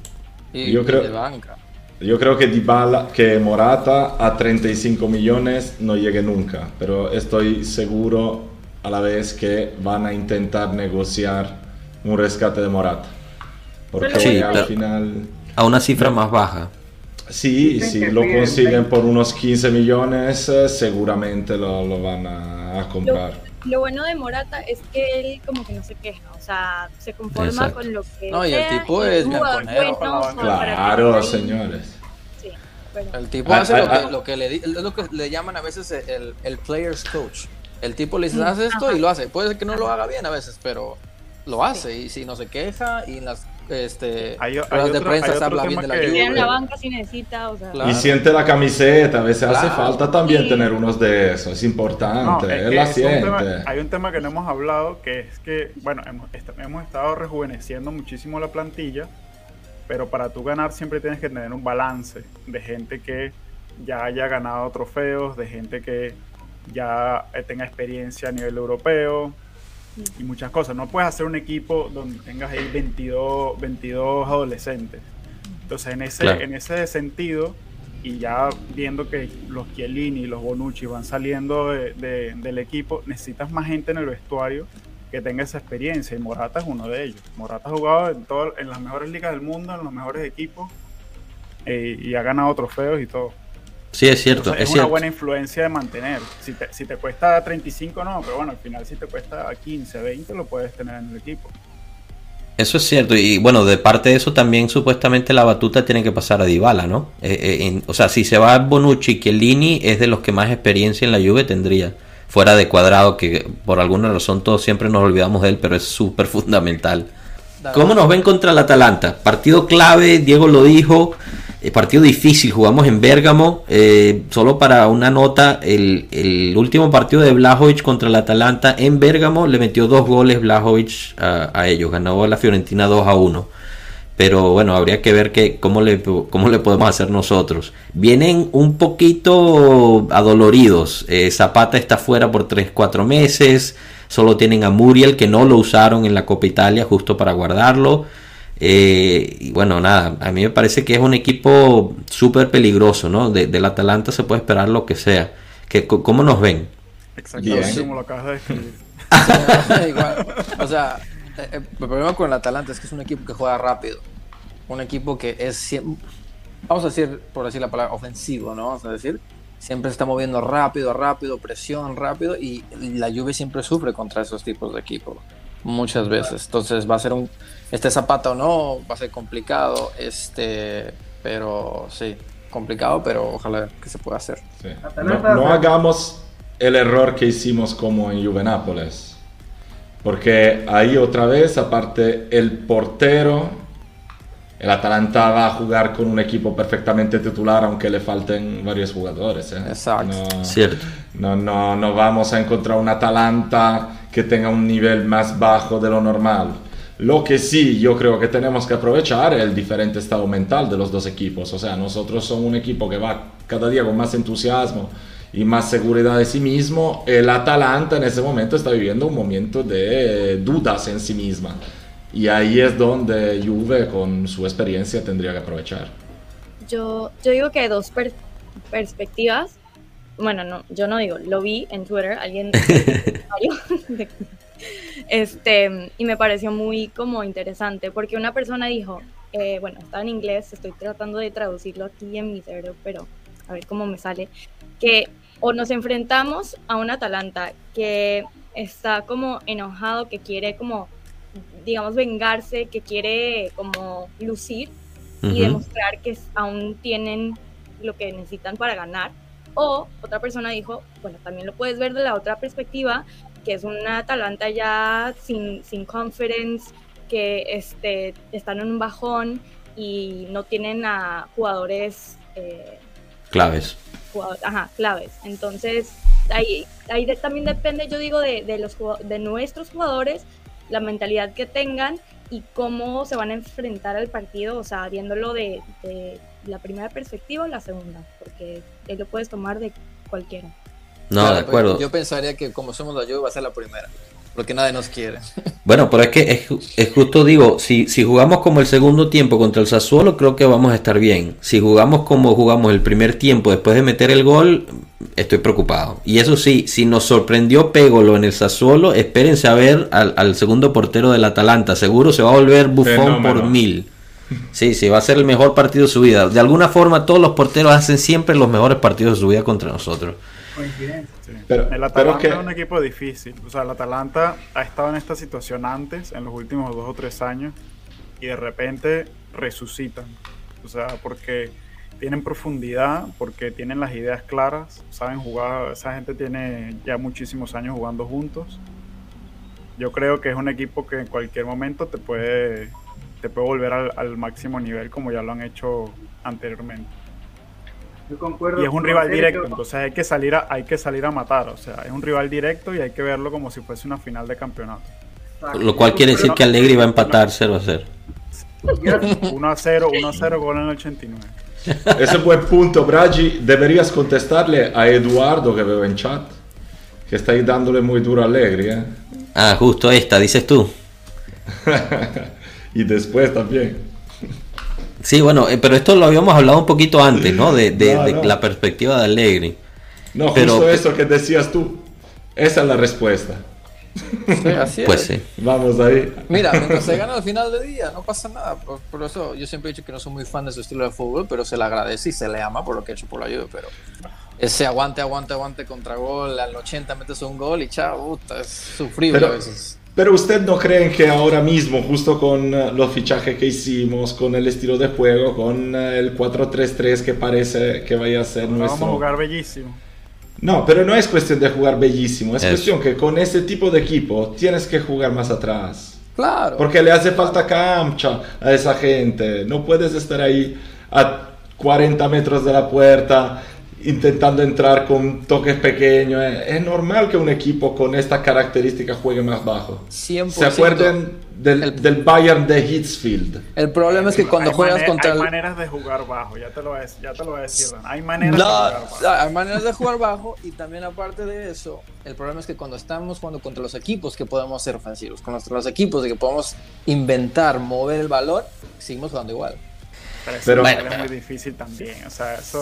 Y, yo creo, de banca. Yo creo que Dybala, que Morata a 35 millones no llegue nunca, pero estoy seguro a la vez que van a intentar negociar un rescate de Morata. Porque al final... A una cifra más baja. Sí, si lo consiguen por unos 15 millones, eh, seguramente lo, van a, comprar. Lo, bueno de Morata es que él como que no se queja, o sea, se conforma con lo que... No, y el tipo es bueno, Claro, señores. El tipo ah, hace ah, lo, que, le, lo que le llaman a veces el, el player's coach. El tipo le dice, haz esto y lo hace. Puede ser que no lo haga bien a veces, pero lo hace. Y si no se queja y en las este, hay, de prensa se habla bien de la la banca si necesita, o sea. Y siente la camiseta, a veces hace falta también tener unos de esos, es importante, él la siente. hay un tema que no hemos hablado, que es que, bueno, hemos, hemos estado rejuveneciendo muchísimo la plantilla, pero para tú ganar siempre tienes que tener un balance de gente que ya haya ganado trofeos, de gente que ya tenga experiencia a nivel europeo y muchas cosas. No puedes hacer un equipo donde tengas ahí 22, 22 adolescentes. Entonces, en ese, en ese sentido, y ya viendo que los Chiellini y los Bonucci van saliendo del equipo, necesitas más gente en el vestuario que tenga esa experiencia y Morata es uno de ellos. Morata ha jugado en, todo, en las mejores ligas del mundo, en los mejores equipos eh, y ha ganado trofeos y todo. Sí, es cierto. es, una buena influencia de mantener. Si te, si te cuesta 35, no, pero bueno, al final si te cuesta 15, 20, lo puedes tener en el equipo. Eso es cierto, y bueno, de parte de eso también supuestamente la batuta tiene que pasar a Dybala, ¿no? Eh, eh, o sea, si se va Bonucci, Chiellini es de los que más experiencia en la Juve tendría, fuera de Cuadrado, que por alguna razón todos siempre nos olvidamos de él, pero es súper fundamental. ¿Cómo nos ven contra el Atalanta? Partido clave, Diego lo dijo, eh, partido difícil, jugamos en Bérgamo. Eh, solo para una nota, el, último partido de Blajovic contra el Atalanta en Bérgamo le metió dos goles Blajovic a, ellos. Ganó la Fiorentina 2 a 1. Pero bueno, habría que ver cómo, le, cómo le podemos hacer nosotros. Vienen un poquito adoloridos. Eh, Zapata está fuera por 3-4 meses. Solo tienen a Muriel que no lo usaron en la Copa Italia justo para guardarlo. Eh, y bueno, nada, a mí me parece que es un equipo súper peligroso, ¿no? De, del Atalanta se puede esperar lo que sea. Que, ¿Cómo nos ven? Exactamente como lo acabas de describir. O sea, eh, el problema con el Atalanta es que es un equipo que juega rápido. Un equipo que es, vamos a decir, por decir la palabra, ofensivo, ¿no? Vamos a decir, siempre se está moviendo rápido, rápido, presión, rápido, y la lluvia siempre sufre contra esos tipos de equipos muchas veces. Entonces va a ser un, este zapato o no, va a ser complicado, este, pero sí, complicado, pero ojalá que se pueda hacer. No, hagamos el error que hicimos como en Juvenápolis, porque ahí otra vez, aparte el portero, el Atalanta va a jugar con un equipo perfectamente titular, aunque le falten varios jugadores. ¿eh? Exacto. Cierto. No, no, no vamos a encontrar un Atalanta que tenga un nivel más bajo de lo normal. Lo que sí yo creo que tenemos que aprovechar es el diferente estado mental de los dos equipos. O sea, nosotros somos un equipo que va cada día con más entusiasmo y más seguridad de sí mismo. El Atalanta en ese momento está viviendo un momento de dudas en sí misma. Y ahí es donde Juve con su experiencia tendría que aprovechar. Yo, yo digo que hay dos perspectivas bueno, no, yo no digo, lo vi en Twitter, alguien este, y me pareció muy como interesante, porque una persona dijo, eh, bueno, está en inglés, estoy tratando de traducirlo aquí en mi cerebro, pero a ver cómo me sale, que o nos enfrentamos a un Atalanta que está como enojado, que quiere como, digamos, vengarse, que quiere como lucir y demostrar que aún tienen lo que necesitan para ganar o otra persona dijo, bueno, también lo puedes ver de la otra perspectiva, que es una Atalanta ya sin, sin conference, que este, están en un bajón y no tienen a jugadores... Eh, claves. ajá, claves. Entonces, ahí, ahí también depende, yo digo, de, de, los, de nuestros jugadores, la mentalidad que tengan y cómo se van a enfrentar al partido, o sea, viéndolo de, de la primera perspectiva o la segunda, porque él lo puedes tomar de cualquiera. No, de acuerdo. Yo pensaría que como somos la Juve va a ser la primera porque nadie nos quiere. Bueno, pero es que es, justo, digo, si, si jugamos como el segundo tiempo contra el Sassuolo, creo que vamos a estar bien. Si jugamos como jugamos el primer tiempo después de meter el gol, estoy preocupado. Y eso sí, si nos sorprendió Pégolo en el Sassuolo, espérense a ver al, segundo portero del Atalanta. Seguro se va a volver bufón por mil. Sí, sí, va a ser el mejor partido de su vida. De alguna forma, todos los porteros hacen siempre los mejores partidos de su vida contra nosotros. Pero, el Atalanta es un equipo difícil. O sea, el Atalanta ha estado en esta situación antes, en los últimos dos o tres años, y de repente resucitan. O sea, porque tienen profundidad, porque tienen las ideas claras, saben jugar. Esa gente tiene ya muchísimos años jugando juntos. Yo creo que es un equipo que en cualquier momento te puede, te puede volver al, al máximo nivel como ya lo han hecho anteriormente y es un rival directo, entonces hay que salir a, hay que salir a matar, o sea, es un rival directo y hay que verlo como si fuese una final de campeonato. Lo cual quiere decir que Allegri va a empatar 0 a 0. 1 a 0, 1 a 0, gol en el 89. Ese buen punto, Bragi. Deberías contestarle a Eduardo que veo en chat, que está ahí dándole muy duro a Allegri. ¿eh? Ah, justo esta, dices tú. y después también. Sí, bueno, eh, pero esto lo habíamos hablado un poquito antes, ¿no? De, la perspectiva de Allegri. No, justo eso que decías tú. Esa es la respuesta. Sí, así pues sí. Vamos ahí. Mira, mientras se gana al final del día, no pasa nada. Por, eso yo siempre he dicho que no soy muy fan de su estilo de fútbol, pero se le agradece y se le ama por lo que ha hecho por la ayuda. Pero ese aguante, aguante, aguante contra gol, al 80 metes un gol y chao, es sufrible a veces. Pero usted no cree que ahora mismo, justo con eh, los fichajes que hicimos, con el estilo de juego, con eh, el 4-3-3 que parece que vaya a ser nuestro... Vamos a jugar bellísimo. No, pero no es cuestión de jugar bellísimo, es, cuestión que con ese tipo de equipo tienes que jugar más atrás. Claro. Porque le hace falta cancha a esa gente. No puedes estar ahí a 40 metros de la puerta intentando entrar con toques pequeños. Es, normal que un equipo con esta característica juegue más bajo. 100%. ¿Se acuerdan del, del, Bayern de Hitzfield? El problema es que cuando juegas contra... Hay maneras de jugar bajo, ya te lo voy a, ya te lo voy a decir. Hay maneras de jugar bajo. Hay maneras de jugar bajo y también aparte de eso, el problema es que cuando estamos jugando contra los equipos que podemos ser ofensivos, con los equipos de que podemos inventar, mover el balón, seguimos jugando igual. Pero, es muy difícil también.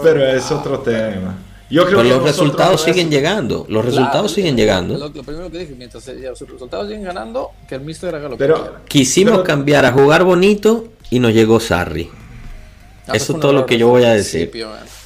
pero es otro tema. Yo creo pero los resultados siguen llegando. Los resultados siguen llegando. Lo, primero que dije, mientras los resultados siguen ganando, que el Mister haga lo pero, que Quisimos cambiar a jugar bonito y nos llegó Sarri. Ah, eso es todo lo que yo voy a decir.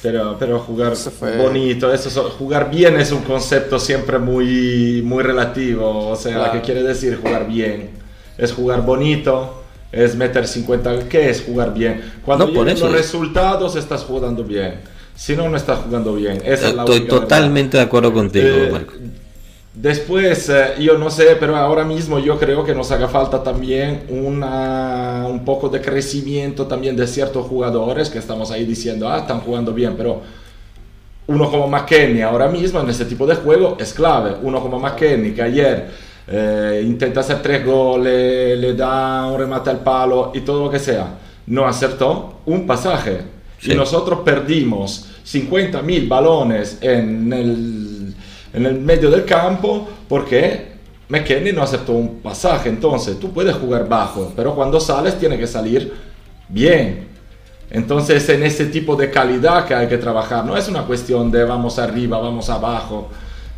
Pero, pero jugar bonito, eso, jugar bien es un concepto siempre muy, muy relativo. O sea, ¿qué quiere decir jugar bien? Es jugar bonito, es meter 50. ¿Qué es jugar bien? Cuando no, los resultados estás jugando bien. Si no, no estás jugando bien. Estoy totalmente de acuerdo contigo, eh, Marco. Después, eh, yo no sé, pero ahora mismo yo creo que nos haga falta también una, un poco de crecimiento también de ciertos jugadores que estamos ahí diciendo, ah, están jugando bien, pero uno como McKenny ahora mismo en ese tipo de juego es clave. Uno como McKenny que ayer eh, intenta hacer tres goles, le da un remate al palo y todo lo que sea. No acertó un pasaje. Y nosotros perdimos 50.000 balones en el, en el medio del campo porque McKenny no aceptó un pasaje. Entonces, tú puedes jugar bajo, pero cuando sales tiene que salir bien. Entonces, en ese tipo de calidad que hay que trabajar, no es una cuestión de vamos arriba, vamos abajo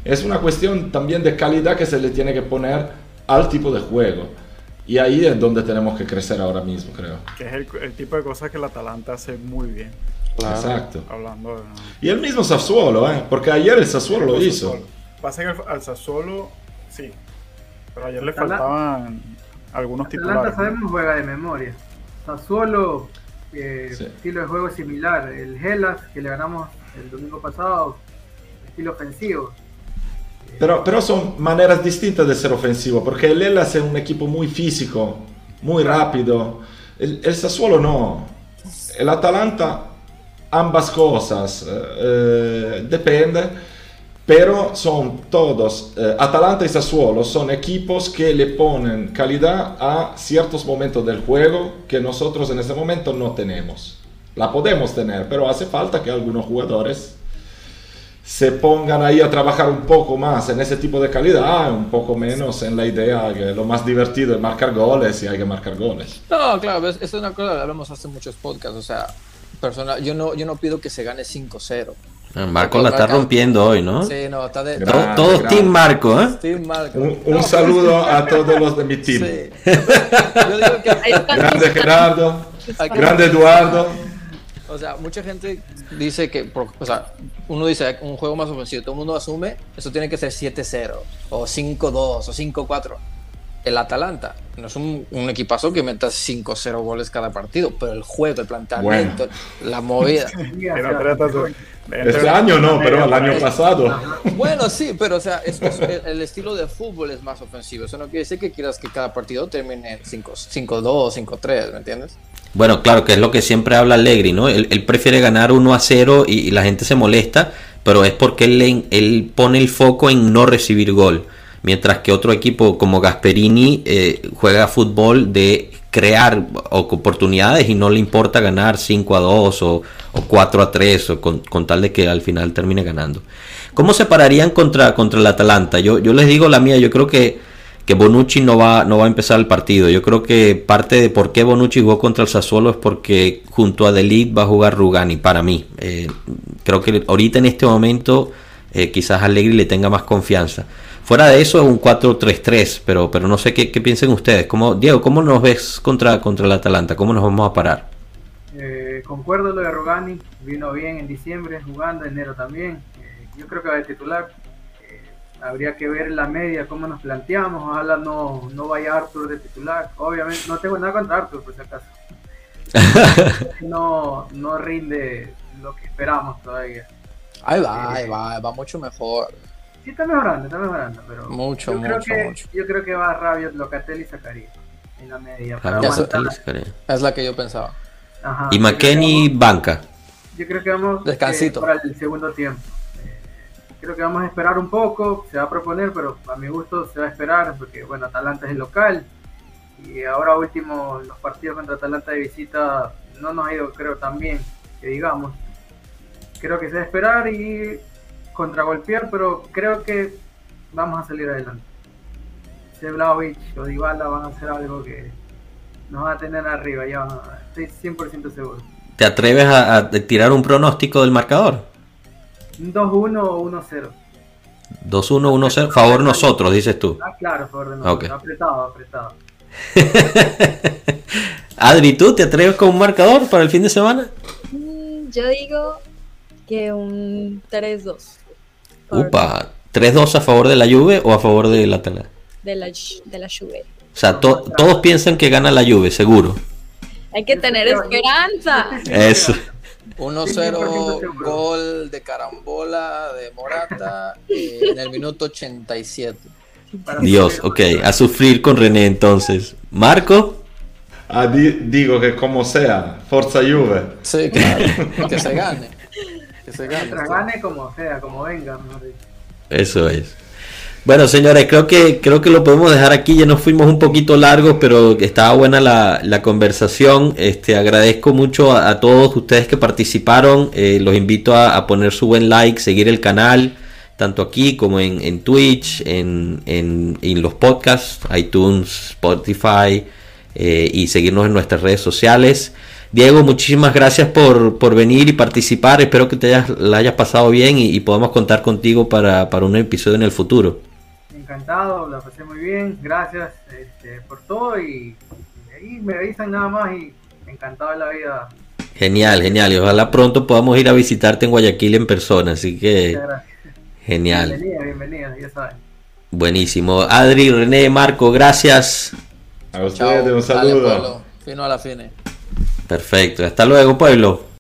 es una cuestión también de calidad que se le tiene que poner al tipo de juego. Y ahí es donde tenemos que crecer ahora mismo, creo. Que es el, tipo de cosas que el Atalanta hace muy bien. Exacto. Hablando de... Y el mismo Sassuolo, ¿eh? porque ayer el Sassuolo lo hizo. Pasa que al Sassuolo, sí. Pero ayer le faltaban algunos titulares. Atalanta sabemos juega de memoria. Sassuolo, eh, estilo de juego similar. El Hellas, que le ganamos el domingo pasado, estilo ofensivo. Pero, pero son maneras distintas de ser ofensivo, porque el Hellas es un equipo muy físico, muy rápido. El, el Sassuolo no. El Atalanta, ambas cosas, eh, depende. pero son todos, eh, Atalanta y Sassuolo son equipos que le ponen calidad a ciertos momentos del juego que nosotros en este momento no tenemos. La podemos tener, pero hace falta que algunos jugadores se pongan ahí a trabajar un poco más en ese tipo de calidad, un poco menos en la idea que lo más divertido es marcar goles y hay que marcar goles. No, claro, es, es una cosa que hablamos hace muchos podcasts, o sea, personal, yo no, yo no pido que se gane 5-0. Ah, Marco la está rompiendo hoy, ¿no? Sí, no, está de. Grande, todos Team Marco, ¿eh? Team Marco. Un, un saludo a todos los de mi team. Sí. Yo digo que... Grande Gerardo, grande Eduardo. O sea, mucha gente dice que, o sea, uno dice un juego más ofensivo, todo el mundo asume, eso tiene que ser 7-0, o 5-2, o 5-4 el Atalanta no es un, un equipazo que meta 5-0 goles cada partido, pero el juego, el planteamiento, bueno. la movida. este año no, pero el año pasado. Bueno, sí, pero o sea, es, es, el estilo de fútbol es más ofensivo. Eso no quiere decir que quieras que cada partido termine 5-2, 5-3, ¿me entiendes? Bueno, claro, que es lo que siempre habla Allegri, ¿no? Él, él prefiere ganar 1 a 0 y, y, la gente se molesta, pero es porque él, él pone el foco en no recibir gol mientras que otro equipo como Gasperini eh, juega fútbol de crear oportunidades y no le importa ganar 5 a 2 o, o 4 a 3 o con, con, tal de que al final termine ganando. ¿Cómo se pararían contra, contra el Atalanta? Yo, yo les digo la mía, yo creo que, que Bonucci no va, no va a empezar el partido. Yo creo que parte de por qué Bonucci jugó contra el Sassuolo es porque junto a Delit va a jugar Rugani, para mí. Eh, creo que ahorita en este momento eh, quizás Allegri le tenga más confianza. Fuera de eso es un 4-3-3, pero, pero no sé qué, qué, piensen ustedes. ¿Cómo, Diego, ¿cómo nos ves contra, contra el Atalanta? ¿Cómo nos vamos a parar? Eh, concuerdo lo de Rogani, vino bien en diciembre jugando, enero también. Eh, yo creo que va a titular. Eh, habría que ver la media, cómo nos planteamos. Ojalá no, no vaya Arthur de titular. Obviamente, no tengo nada contra Arthur, por si acaso. no, no rinde lo que esperamos todavía. Ahí va, ahí va, va mucho mejor. Sí, está mejorando, está mejorando, pero. Mucho, yo creo mucho, que, mucho. Yo creo que va Rabiot, Locatelli y Zacarías en la media. Para es la que yo pensaba. Ajá, y McKenny banca. Yo creo que vamos Descansito. Eh, para el segundo tiempo. Eh, creo que vamos a esperar un poco, se va a proponer, pero a mi gusto se va a esperar, porque bueno, Atalanta es el local. Y ahora último, los partidos contra Atalanta de visita no nos ha ido, creo, tan bien, que digamos. Creo que se va a esperar y contragolpear, pero creo que vamos a salir adelante. Si Vlaovic o Dybala van a hacer algo que nos va a tener arriba, ya estoy 100% seguro. ¿Te atreves a, a, tirar un pronóstico del marcador? 2-1 o 1-0. 2-1, 1-0, favor nosotros, dices tú. Ah, claro, favor de nosotros. Okay. Apretado, apretado. Adri, ¿tú te atreves con un marcador para el fin de semana? Mm, yo digo que un 3-2. Upa, 3-2 a favor de la Juve o a favor de la Atalanta? De la, de la Juve. O sea, to todos piensan que gana la Juve, seguro. Hay que tener esperanza. Eso. 1-0 gol de carambola de Morata eh, en el minuto 87. Dios, ok, a sufrir con René entonces. Marco. Ah, di digo que como sea, Forza Juve. Sí, claro, que se gane. Que se gane. Como sea, como venga. Mejor dicho. Eso es. Bueno, señores, creo que creo que lo podemos dejar aquí. Ya nos fuimos un poquito largos, pero estaba buena la, la conversación. Este, agradezco mucho a, a todos ustedes que participaron. Eh, los invito a, a, poner su buen like, seguir el canal, tanto aquí como en, en Twitch, en, en, en, los podcasts, iTunes, Spotify, eh, y seguirnos en nuestras redes sociales. Diego, muchísimas gracias por, por venir y participar. Espero que te hayas, la hayas pasado bien y, y podamos contar contigo para, para un episodio en el futuro encantado, la pasé muy bien, gracias este, por todo y, y, ahí me avisan nada más y encantado de la vida. Genial, genial, y ojalá pronto podamos ir a visitarte en Guayaquil en persona, así que genial. Bienvenida, bienvenida, ya saben. Buenísimo. Adri, René, Marco, gracias. A ustedes un saludo. Dale, Fino a la fine. Perfecto, hasta luego pueblo.